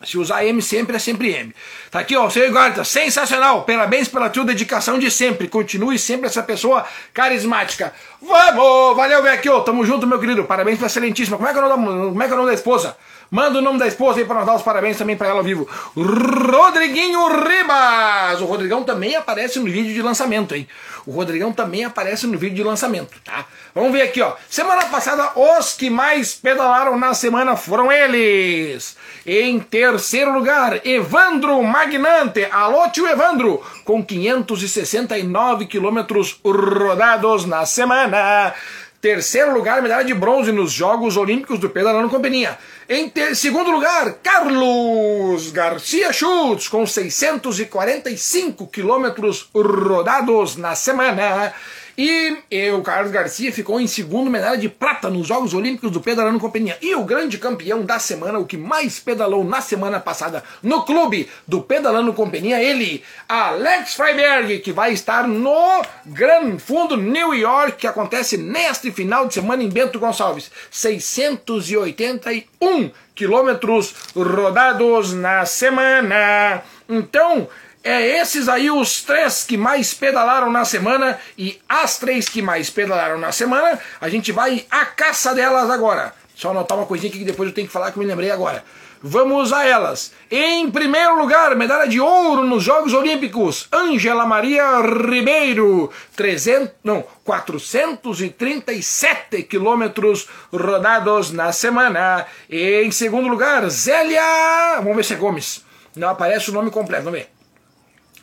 Se usar M sempre é sempre M. Tá aqui, ó, o seu Guarda, sensacional. Parabéns pela tua dedicação de sempre. Continue sempre essa pessoa carismática. Vamos! Valeu, Vecchio. Tamo junto, meu querido. Parabéns pela excelentíssima. Como é que é o nome, como é que é o nome da esposa? Manda o nome da esposa aí para nós dar os parabéns também para ela ao vivo. Rodriguinho Ribas. O Rodrigão também aparece no vídeo de lançamento, hein? O Rodrigão também aparece no vídeo de lançamento, tá? Vamos ver aqui, ó. Semana passada, os que mais pedalaram na semana foram eles. Em terceiro lugar, Evandro Magnante. Alô, tio Evandro. Com 569 quilômetros rodados na semana. Terceiro lugar, medalha de bronze nos Jogos Olímpicos do Pedalando com Peninha. Em segundo lugar, Carlos Garcia Schultz, com 645 quilômetros rodados na semana. E, e o Carlos Garcia ficou em segundo medalha de prata nos Jogos Olímpicos do Pedalando com Peninha. E o grande campeão da semana, o que mais pedalou na semana passada no clube do Pedalando com Peninha, ele, Alex Freiberg, que vai estar no Gran Fundo New York, que acontece neste final de semana em Bento Gonçalves. 681 quilômetros rodados na semana. Então, é esses aí os três que mais pedalaram na semana e as três que mais pedalaram na semana, a gente vai à caça delas agora. Só anotar uma coisinha aqui que depois eu tenho que falar que eu me lembrei agora. Vamos a elas. Em primeiro lugar, medalha de ouro nos Jogos Olímpicos, Ângela Maria Ribeiro, 300, não, 437 quilômetros rodados na semana. Em segundo lugar, Zélia, vamos ver se é Gomes. Não aparece o nome completo, vamos ver.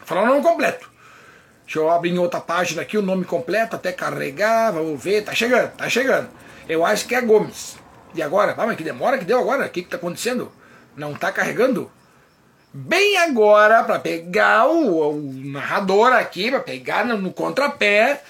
Falar o nome completo. Deixa eu abrir em outra página aqui o nome completo, até carregar, vamos ver, tá chegando, tá chegando. Eu acho que é Gomes. E agora? Ah, mas que demora que deu agora? O que, que tá acontecendo? Não tá carregando? Bem agora, para pegar o, o, narrador aqui, para pegar no, no contrapé,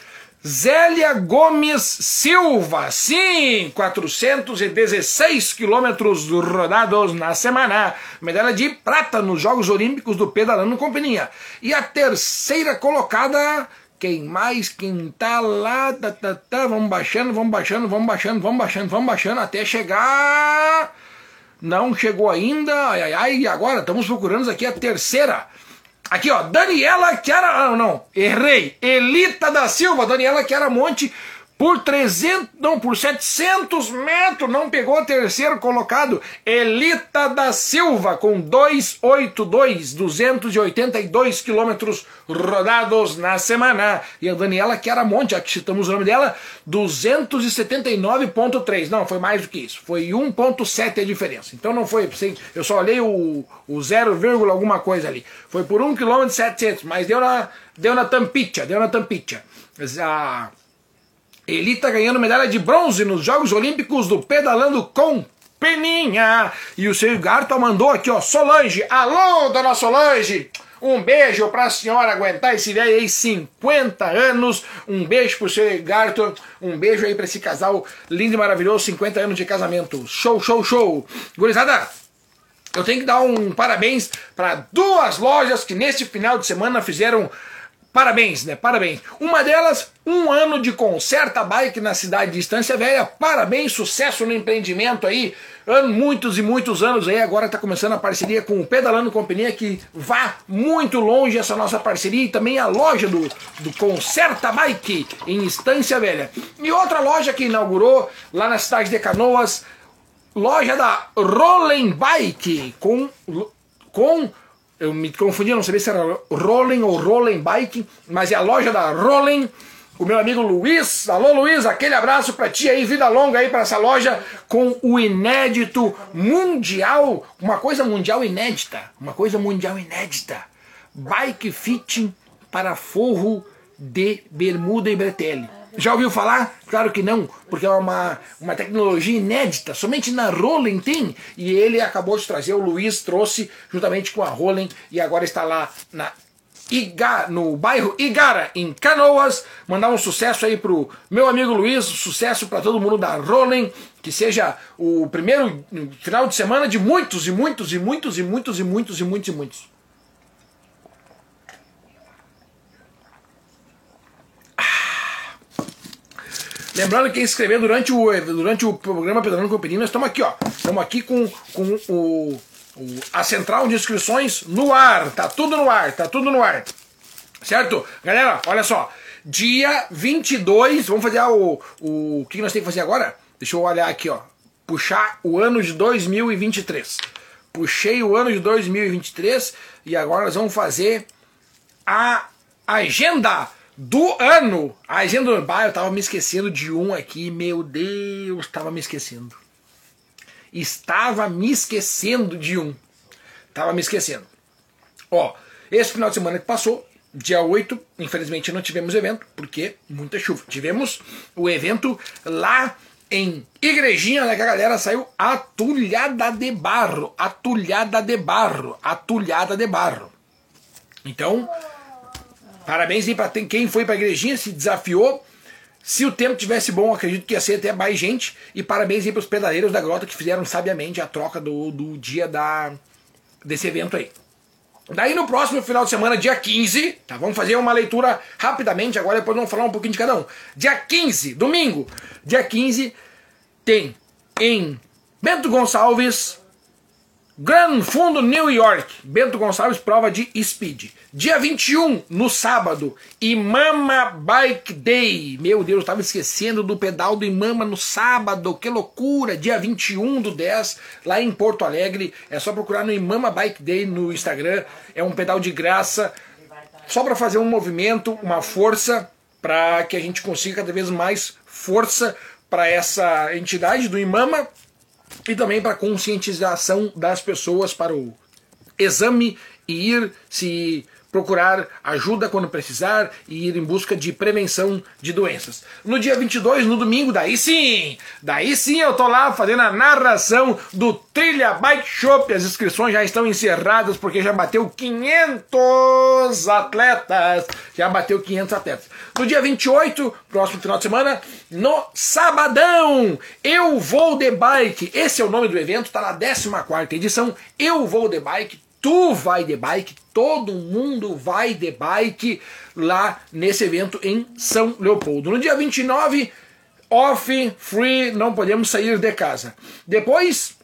Zélia Gomes Silva, sim, 416 quilômetros rodados na semana, medalha de prata nos Jogos Olímpicos do Pedalando com Peninha. E a terceira colocada, quem mais, quem tá lá, tá, tá, tá, vamos baixando, vamos baixando, vamos baixando, vamos baixando, vamos baixando, até chegar Não chegou ainda. Ai, ai, ai. Agora estamos procurando aqui a terceira. Aqui, ó. Daniela Chiara. Ah, não. Errei. Elita da Silva. Daniela Chiara Monte por 300, não, por 700 metros, não pegou terceiro colocado. Elita da Silva com 282, 282 quilômetros rodados na semana. E a Daniela Chiaramonte, aqui citamos o nome dela, 279,3. Não, foi mais do que isso. Foi 1,7 a diferença. Então não foi, eu só olhei o, o 0, alguma coisa ali. Foi por 1 km 700, mas deu na, deu na tampicha, deu na tampicha. A ele está ganhando medalha de bronze nos Jogos Olímpicos do Pedalando com Peninha. E o seu Garto mandou aqui, ó, Solange. Alô, dona Solange! Um beijo pra senhora aguentar esse velho aí, 50 anos. Um beijo pro seu Garto. Um beijo aí pra esse casal lindo e maravilhoso, 50 anos de casamento. Show, show, show. Gurizada, eu tenho que dar um parabéns para duas lojas que neste final de semana fizeram Parabéns, né? Parabéns. Uma delas, um ano de conserta bike na cidade de Estância Velha. Parabéns, sucesso no empreendimento aí. Muitos e muitos anos aí. Agora está começando a parceria com o Pedalando Companhia, que vá muito longe essa nossa parceria. E também a loja do, do Conserta Bike em Estância Velha. E outra loja que inaugurou lá na cidade de Canoas, loja da Rolling Bike com. com eu me confundi, não sabia se era Rolling ou Rolling Bike, mas é a loja da Rolling. O meu amigo Luiz, alô Luiz, aquele abraço para ti aí, vida longa aí para essa loja com o inédito mundial, uma coisa mundial inédita, uma coisa mundial inédita. Bike fitting para forro de bermuda e bretelle. Já ouviu falar? Claro que não, porque é uma, uma tecnologia inédita, somente na Rolling tem, e ele acabou de trazer, o Luiz trouxe juntamente com a Rolling, e agora está lá na Iga, no bairro Igara, em Canoas. Mandar um sucesso aí pro meu amigo Luiz, sucesso para todo mundo da Rolling, que seja o primeiro final de semana de muitos e muitos e muitos e muitos e muitos e muitos e muitos. Lembrando que quem escrever durante o, durante o programa Pedalando com nós estamos aqui, ó. Estamos aqui com, com o, o, a central de inscrições no ar. Tá tudo no ar, tá tudo no ar. Certo? Galera, olha só. Dia 22, vamos fazer o, o, o que nós temos que fazer agora? Deixa eu olhar aqui, ó. Puxar o ano de 2023. Puxei o ano de 2023 e agora nós vamos fazer a agenda do ano. A agenda do bah, eu tava me esquecendo de um aqui, meu Deus, tava me esquecendo. Estava me esquecendo de um. Tava me esquecendo. Ó, esse final de semana que passou, dia 8, infelizmente não tivemos evento, porque muita chuva. Tivemos o evento lá em Igrejinha, né, que a galera saiu atulhada de barro, atulhada de barro, atulhada de barro. Então, Parabéns aí para quem foi para a igrejinha, se desafiou. Se o tempo tivesse bom, acredito que ia ser até mais gente. E parabéns aí para os pedaleiros da grota que fizeram sabiamente a troca do, do dia da, desse evento aí. Daí no próximo final de semana, dia 15, tá? Vamos fazer uma leitura rapidamente, agora depois vamos falar um pouquinho de cada um. Dia 15, domingo, dia 15, tem em Bento Gonçalves, Gran Fundo New York, Bento Gonçalves, prova de speed. Dia 21, no sábado, Imama Bike Day. Meu Deus, estava esquecendo do pedal do Imama no sábado, que loucura! Dia 21 do 10, lá em Porto Alegre. É só procurar no Imama Bike Day no Instagram. É um pedal de graça, só para fazer um movimento, uma força, para que a gente consiga cada vez mais força para essa entidade do Imama e também para conscientização das pessoas para o exame e ir se procurar ajuda quando precisar e ir em busca de prevenção de doenças. No dia 22, no domingo, daí sim, daí sim eu tô lá fazendo a narração do Trilha Bike Shop. As inscrições já estão encerradas porque já bateu 500 atletas. Já bateu 500 atletas. No dia 28, próximo final de semana, no sabadão, eu vou de bike. Esse é o nome do evento, tá na 14 edição. Eu vou de bike tu vai de bike, todo mundo vai de bike lá nesse evento em São Leopoldo. No dia 29, off, free, não podemos sair de casa. Depois,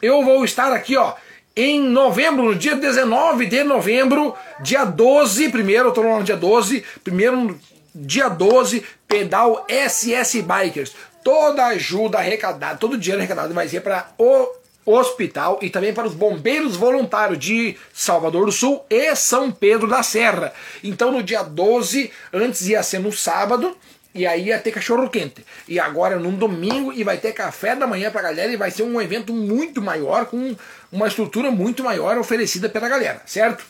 eu vou estar aqui, ó, em novembro, no dia 19 de novembro, dia 12, primeiro, eu tô no dia 12, primeiro, dia 12, pedal SS Bikers. Toda ajuda arrecadada, todo dinheiro arrecadado vai ser para o hospital e também para os bombeiros voluntários de Salvador do Sul e São Pedro da Serra. Então no dia 12, antes ia ser no sábado, e aí ia ter cachorro quente. E agora num domingo e vai ter café da manhã pra galera e vai ser um evento muito maior, com uma estrutura muito maior oferecida pela galera, certo?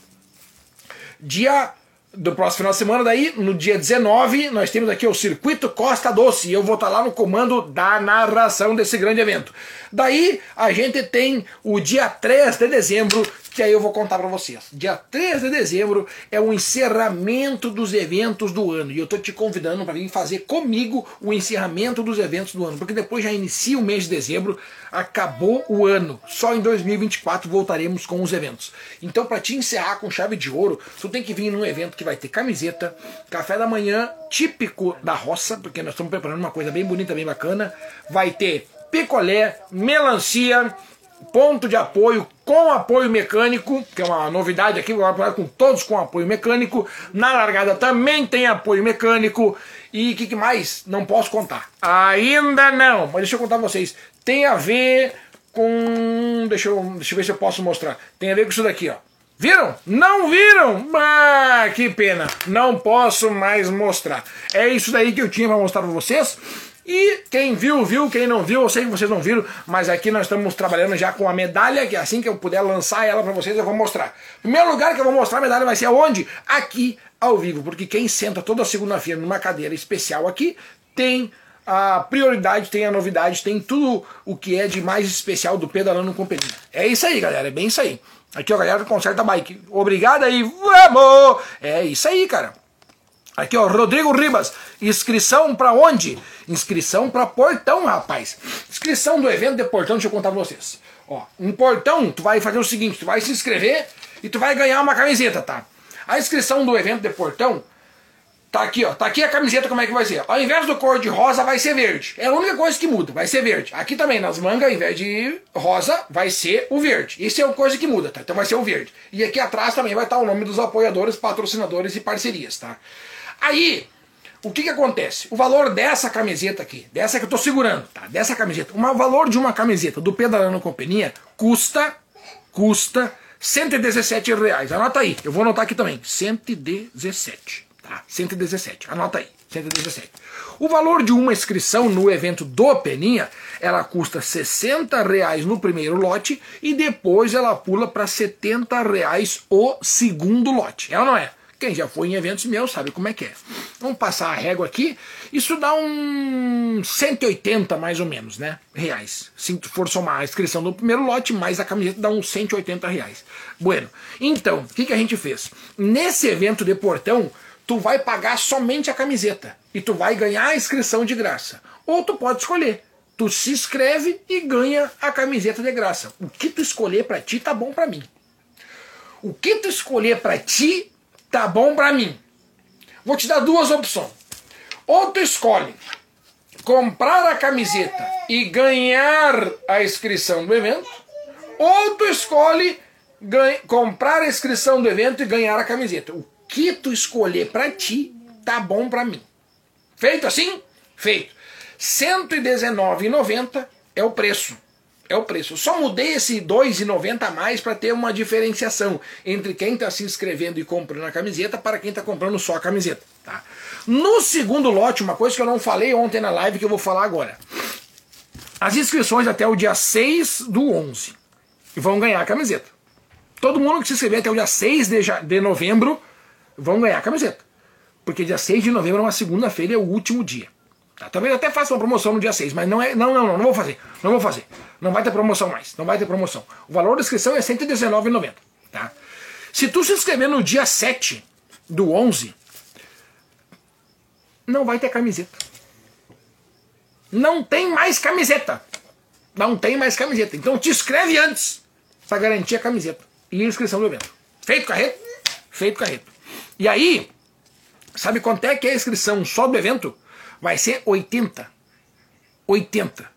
Dia do próximo final de semana, daí, no dia 19, nós temos aqui o Circuito Costa Doce. E eu vou estar lá no comando da narração desse grande evento. Daí, a gente tem o dia 3 de dezembro, que aí eu vou contar para vocês. Dia 3 de dezembro é o encerramento dos eventos do ano. E eu tô te convidando para vir fazer comigo o encerramento dos eventos do ano. Porque depois já inicia o mês de dezembro, acabou o ano. Só em 2024 voltaremos com os eventos. Então, para te encerrar com chave de ouro, tu tem que vir num evento que vai ter camiseta, café da manhã típico da roça, porque nós estamos preparando uma coisa bem bonita, bem bacana. Vai ter picolé, melancia ponto de apoio com apoio mecânico, que é uma novidade aqui, com todos com apoio mecânico. Na largada também tem apoio mecânico. E o que, que, mais? Não posso contar. Ainda não, mas deixa eu contar pra vocês. Tem a ver com. Deixa eu, deixa eu ver se eu posso mostrar. Tem a ver com isso daqui, ó. Viram? Não viram? Ah, que pena. Não posso mais mostrar. É isso daí que eu tinha para mostrar para vocês. E quem viu, viu, quem não viu, eu sei que vocês não viram, mas aqui nós estamos trabalhando já com a medalha, que assim que eu puder lançar ela para vocês, eu vou mostrar. Primeiro lugar que eu vou mostrar a medalha vai ser aonde? Aqui, ao vivo, porque quem senta toda segunda-feira numa cadeira especial aqui, tem a prioridade, tem a novidade, tem tudo o que é de mais especial do Pedalando Companhia. É isso aí, galera, é bem isso aí. Aqui, ó, galera, conserta a bike. Obrigado aí, vamos! É isso aí, cara. Aqui, ó, Rodrigo Ribas. Inscrição para onde? Inscrição para Portão, rapaz. Inscrição do evento de Portão, deixa eu contar pra vocês. Ó, em Portão, tu vai fazer o seguinte, tu vai se inscrever e tu vai ganhar uma camiseta, tá? A inscrição do evento de Portão tá aqui, ó. Tá aqui a camiseta como é que vai ser. Ao invés do cor de rosa, vai ser verde. É a única coisa que muda, vai ser verde. Aqui também, nas mangas, ao invés de rosa, vai ser o verde. Isso é uma coisa que muda, tá? Então vai ser o verde. E aqui atrás também vai estar o nome dos apoiadores, patrocinadores e parcerias, tá? Aí, o que que acontece? O valor dessa camiseta aqui, dessa que eu estou segurando, tá? Dessa camiseta, o valor de uma camiseta do Pedalando Companhia custa, custa 117 reais. Anota aí, eu vou anotar aqui também, 117, tá? 117, anota aí, 117. O valor de uma inscrição no evento do Peninha, ela custa 60 reais no primeiro lote e depois ela pula para 70 reais o segundo lote. É ou não é? Quem já foi em eventos meus sabe como é que é. Vamos passar a régua aqui. Isso dá um 180 mais ou menos, né? Reais. Se for somar a inscrição do primeiro lote mais a camiseta dá uns 180 reais. Bueno, então, o que, que a gente fez? Nesse evento de portão, tu vai pagar somente a camiseta e tu vai ganhar a inscrição de graça. Ou tu pode escolher. Tu se inscreve e ganha a camiseta de graça. O que tu escolher para ti tá bom para mim. O que tu escolher para ti tá bom para mim. Vou te dar duas opções. Ou tu escolhe comprar a camiseta e ganhar a inscrição do evento, ou tu escolhe comprar a inscrição do evento e ganhar a camiseta. O que tu escolher para ti tá bom para mim. Feito assim? Feito. R$ 119,90 é o preço é o preço. Só mudei esse R$ 2,90 a mais para ter uma diferenciação entre quem está se inscrevendo e comprando a camiseta para quem está comprando só a camiseta. Tá? No segundo lote, uma coisa que eu não falei ontem na live que eu vou falar agora. As inscrições até o dia 6 do 11 vão ganhar a camiseta. Todo mundo que se inscrever até o dia 6 de, de novembro vão ganhar a camiseta. Porque dia 6 de novembro é uma segunda-feira, é o último dia. Tá? Talvez até faça uma promoção no dia 6, mas não é. Não, não, não, não vou fazer. Não vou fazer. Não vai ter promoção mais. Não vai ter promoção. O valor da inscrição é R$ 119,90. Tá? Se tu se inscrever no dia 7 do 11, não vai ter camiseta. Não tem mais camiseta. Não tem mais camiseta. Então te inscreve antes para garantir a camiseta e a inscrição do evento. Feito carreto? Feito carreto. E aí, sabe quanto é que é a inscrição só do evento? Vai ser 80. 80.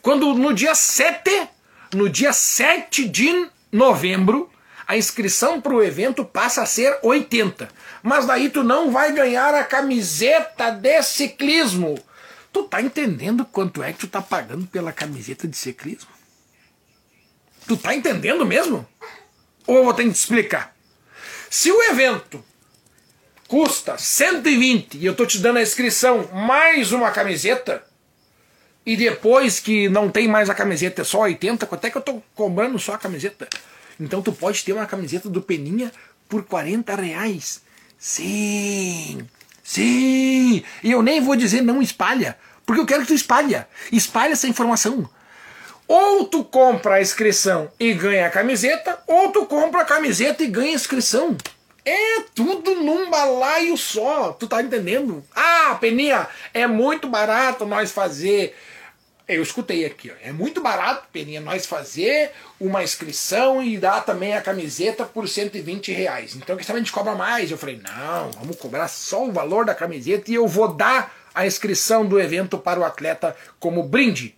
Quando no dia 7 no dia 7 de novembro, a inscrição para o evento passa a ser 80. Mas daí tu não vai ganhar a camiseta de ciclismo. Tu tá entendendo quanto é que tu tá pagando pela camiseta de ciclismo? Tu tá entendendo mesmo? Ou eu vou ter que te explicar? Se o evento custa 120 e eu tô te dando a inscrição mais uma camiseta, e depois que não tem mais a camiseta, é só 80, quanto é que eu tô cobrando só a camiseta? Então tu pode ter uma camiseta do Peninha por 40 reais. Sim, sim. E eu nem vou dizer não espalha, porque eu quero que tu espalha. Espalha essa informação. Ou tu compra a inscrição e ganha a camiseta, ou tu compra a camiseta e ganha a inscrição. É tudo num balaio só, tu tá entendendo? Ah, Peninha, é muito barato nós fazer. Eu escutei aqui, ó. é muito barato, Peninha, nós fazer uma inscrição e dar também a camiseta por 120 reais. Então que a gente cobra mais. Eu falei, não, vamos cobrar só o valor da camiseta e eu vou dar a inscrição do evento para o atleta como brinde.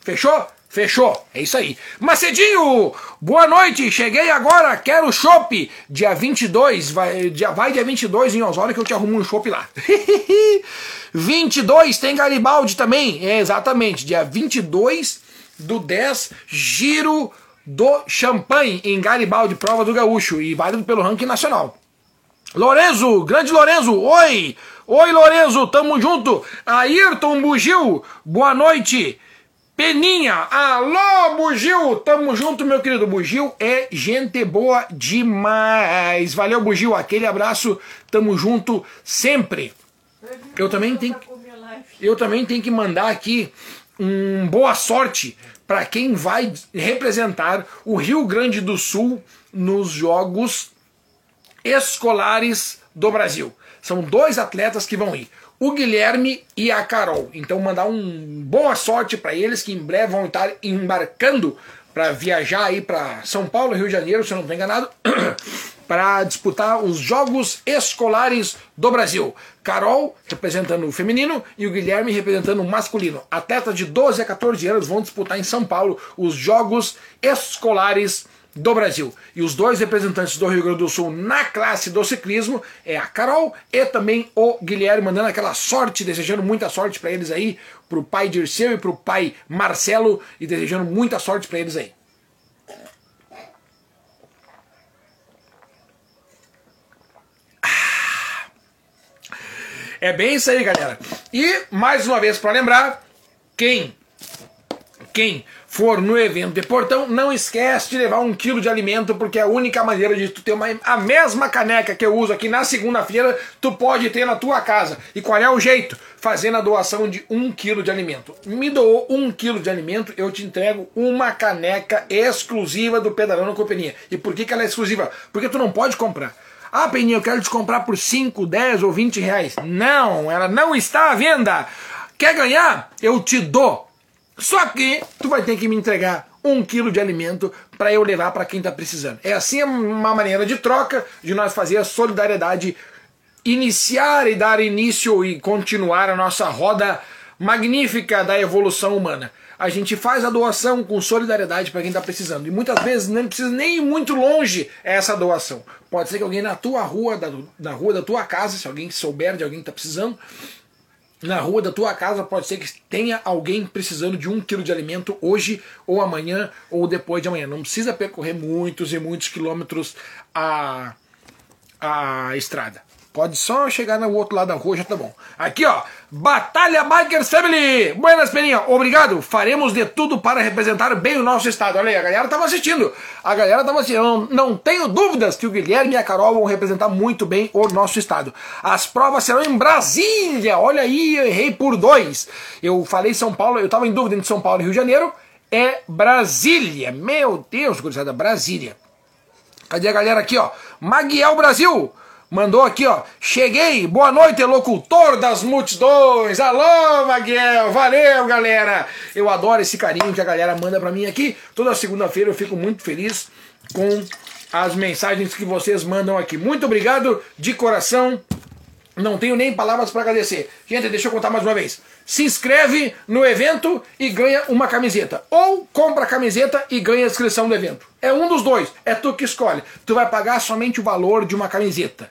Fechou? Fechou, é isso aí. Macedinho, boa noite, cheguei agora, quero chopp. Dia 22, vai dia, vai dia 22 em Osório que eu te arrumo um chopp lá. 22 tem Garibaldi também, é, exatamente, dia 22 do 10, giro do Champanhe em Garibaldi, prova do Gaúcho e válido pelo ranking nacional. Lorenzo, grande Lorenzo, oi! Oi Lorenzo, tamo junto. Ayrton Bugil, boa noite. Peninha, alô Bugil, tamo junto meu querido Bugil, é gente boa demais, valeu Bugil, aquele abraço, tamo junto sempre. Eu também tenho, eu também tenho que mandar aqui um boa sorte para quem vai representar o Rio Grande do Sul nos Jogos Escolares do Brasil. São dois atletas que vão ir o Guilherme e a Carol. Então mandar um boa sorte para eles que em breve vão estar embarcando para viajar aí para São Paulo, Rio de Janeiro, se eu não estou enganado, para disputar os Jogos Escolares do Brasil. Carol representando o feminino e o Guilherme representando o masculino. Atletas de 12 a 14 anos vão disputar em São Paulo os Jogos Escolares do Brasil. E os dois representantes do Rio Grande do Sul na classe do ciclismo é a Carol e também o Guilherme, mandando aquela sorte, desejando muita sorte para eles aí, para o pai Dirceu e para o pai Marcelo, e desejando muita sorte para eles aí. Ah. É bem isso aí, galera. E mais uma vez para lembrar, quem quem for no evento de Portão, não esquece de levar um quilo de alimento, porque é a única maneira de tu ter uma, a mesma caneca que eu uso aqui na segunda-feira, tu pode ter na tua casa. E qual é o jeito? Fazendo a doação de um quilo de alimento. Me doou um quilo de alimento, eu te entrego uma caneca exclusiva do Pedalando Companhia. E por que, que ela é exclusiva? Porque tu não pode comprar. Ah, Peninha, eu quero te comprar por 5, 10 ou 20 reais. Não, ela não está à venda. Quer ganhar? Eu te dou. Só que tu vai ter que me entregar um quilo de alimento para eu levar para quem está precisando. É assim uma maneira de troca de nós fazer a solidariedade iniciar e dar início e continuar a nossa roda magnífica da evolução humana. A gente faz a doação com solidariedade para quem está precisando. E muitas vezes não precisa nem ir muito longe essa doação. Pode ser que alguém na tua rua, da, na rua da tua casa, se alguém souber de alguém que está precisando, na rua da tua casa pode ser que tenha alguém precisando de um quilo de alimento hoje ou amanhã ou depois de amanhã. Não precisa percorrer muitos e muitos quilômetros a, a estrada. Pode só chegar no outro lado da rua, já tá bom. Aqui, ó. Batalha Bikers Family! Buenas, Peninha. Obrigado. Faremos de tudo para representar bem o nosso estado. Olha aí, a galera tava assistindo. A galera tava assistindo. Não, não tenho dúvidas que o Guilherme e a Carol vão representar muito bem o nosso estado. As provas serão em Brasília. Olha aí, eu errei por dois. Eu falei São Paulo, eu tava em dúvida entre São Paulo e Rio de Janeiro. É Brasília. Meu Deus, gurizada, Brasília. Cadê a galera aqui, ó? Maguiel Brasil mandou aqui, ó. Cheguei, boa noite, locutor das multidões. Alô, Maguel, valeu, galera. Eu adoro esse carinho que a galera manda pra mim aqui. Toda segunda-feira eu fico muito feliz com as mensagens que vocês mandam aqui. Muito obrigado de coração. Não tenho nem palavras para agradecer. Gente, deixa eu contar mais uma vez. Se inscreve no evento e ganha uma camiseta. Ou compra a camiseta e ganha a inscrição do evento. É um dos dois. É tu que escolhe. Tu vai pagar somente o valor de uma camiseta.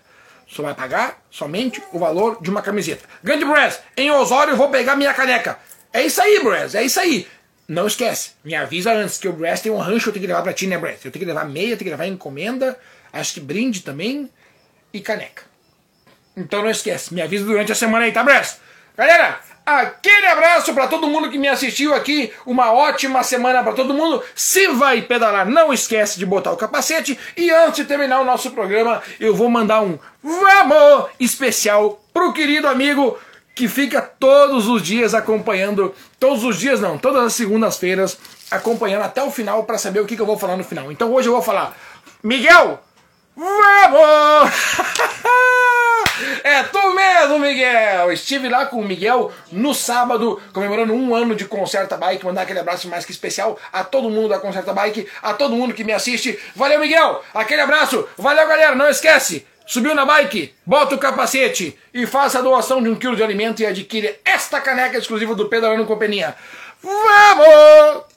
Só vai pagar somente o valor de uma camiseta. Grande Brass, em Osório vou pegar minha caneca. É isso aí, Brass, é isso aí. Não esquece, me avisa antes que o Brass tem um rancho eu tenho que levar pra ti, né, Brass? Eu tenho que levar meia, tenho que levar encomenda, acho que brinde também e caneca. Então não esquece, me avisa durante a semana aí, tá, Brass? Galera, aquele abraço para todo mundo que me assistiu aqui. Uma ótima semana para todo mundo. Se vai pedalar, não esquece de botar o capacete. E antes de terminar o nosso programa, eu vou mandar um vamos especial pro querido amigo que fica todos os dias acompanhando, todos os dias não, todas as segundas-feiras acompanhando até o final para saber o que, que eu vou falar no final. Então hoje eu vou falar, Miguel, vamos! É tu mesmo, Miguel! Estive lá com o Miguel no sábado, comemorando um ano de Concerta Bike. Mandar aquele abraço mais que especial a todo mundo da Concerta Bike, a todo mundo que me assiste. Valeu, Miguel! Aquele abraço! Valeu, galera! Não esquece! Subiu na bike, bota o capacete e faça a doação de um quilo de alimento e adquire esta caneca exclusiva do Pedalando Companhia. Vamos!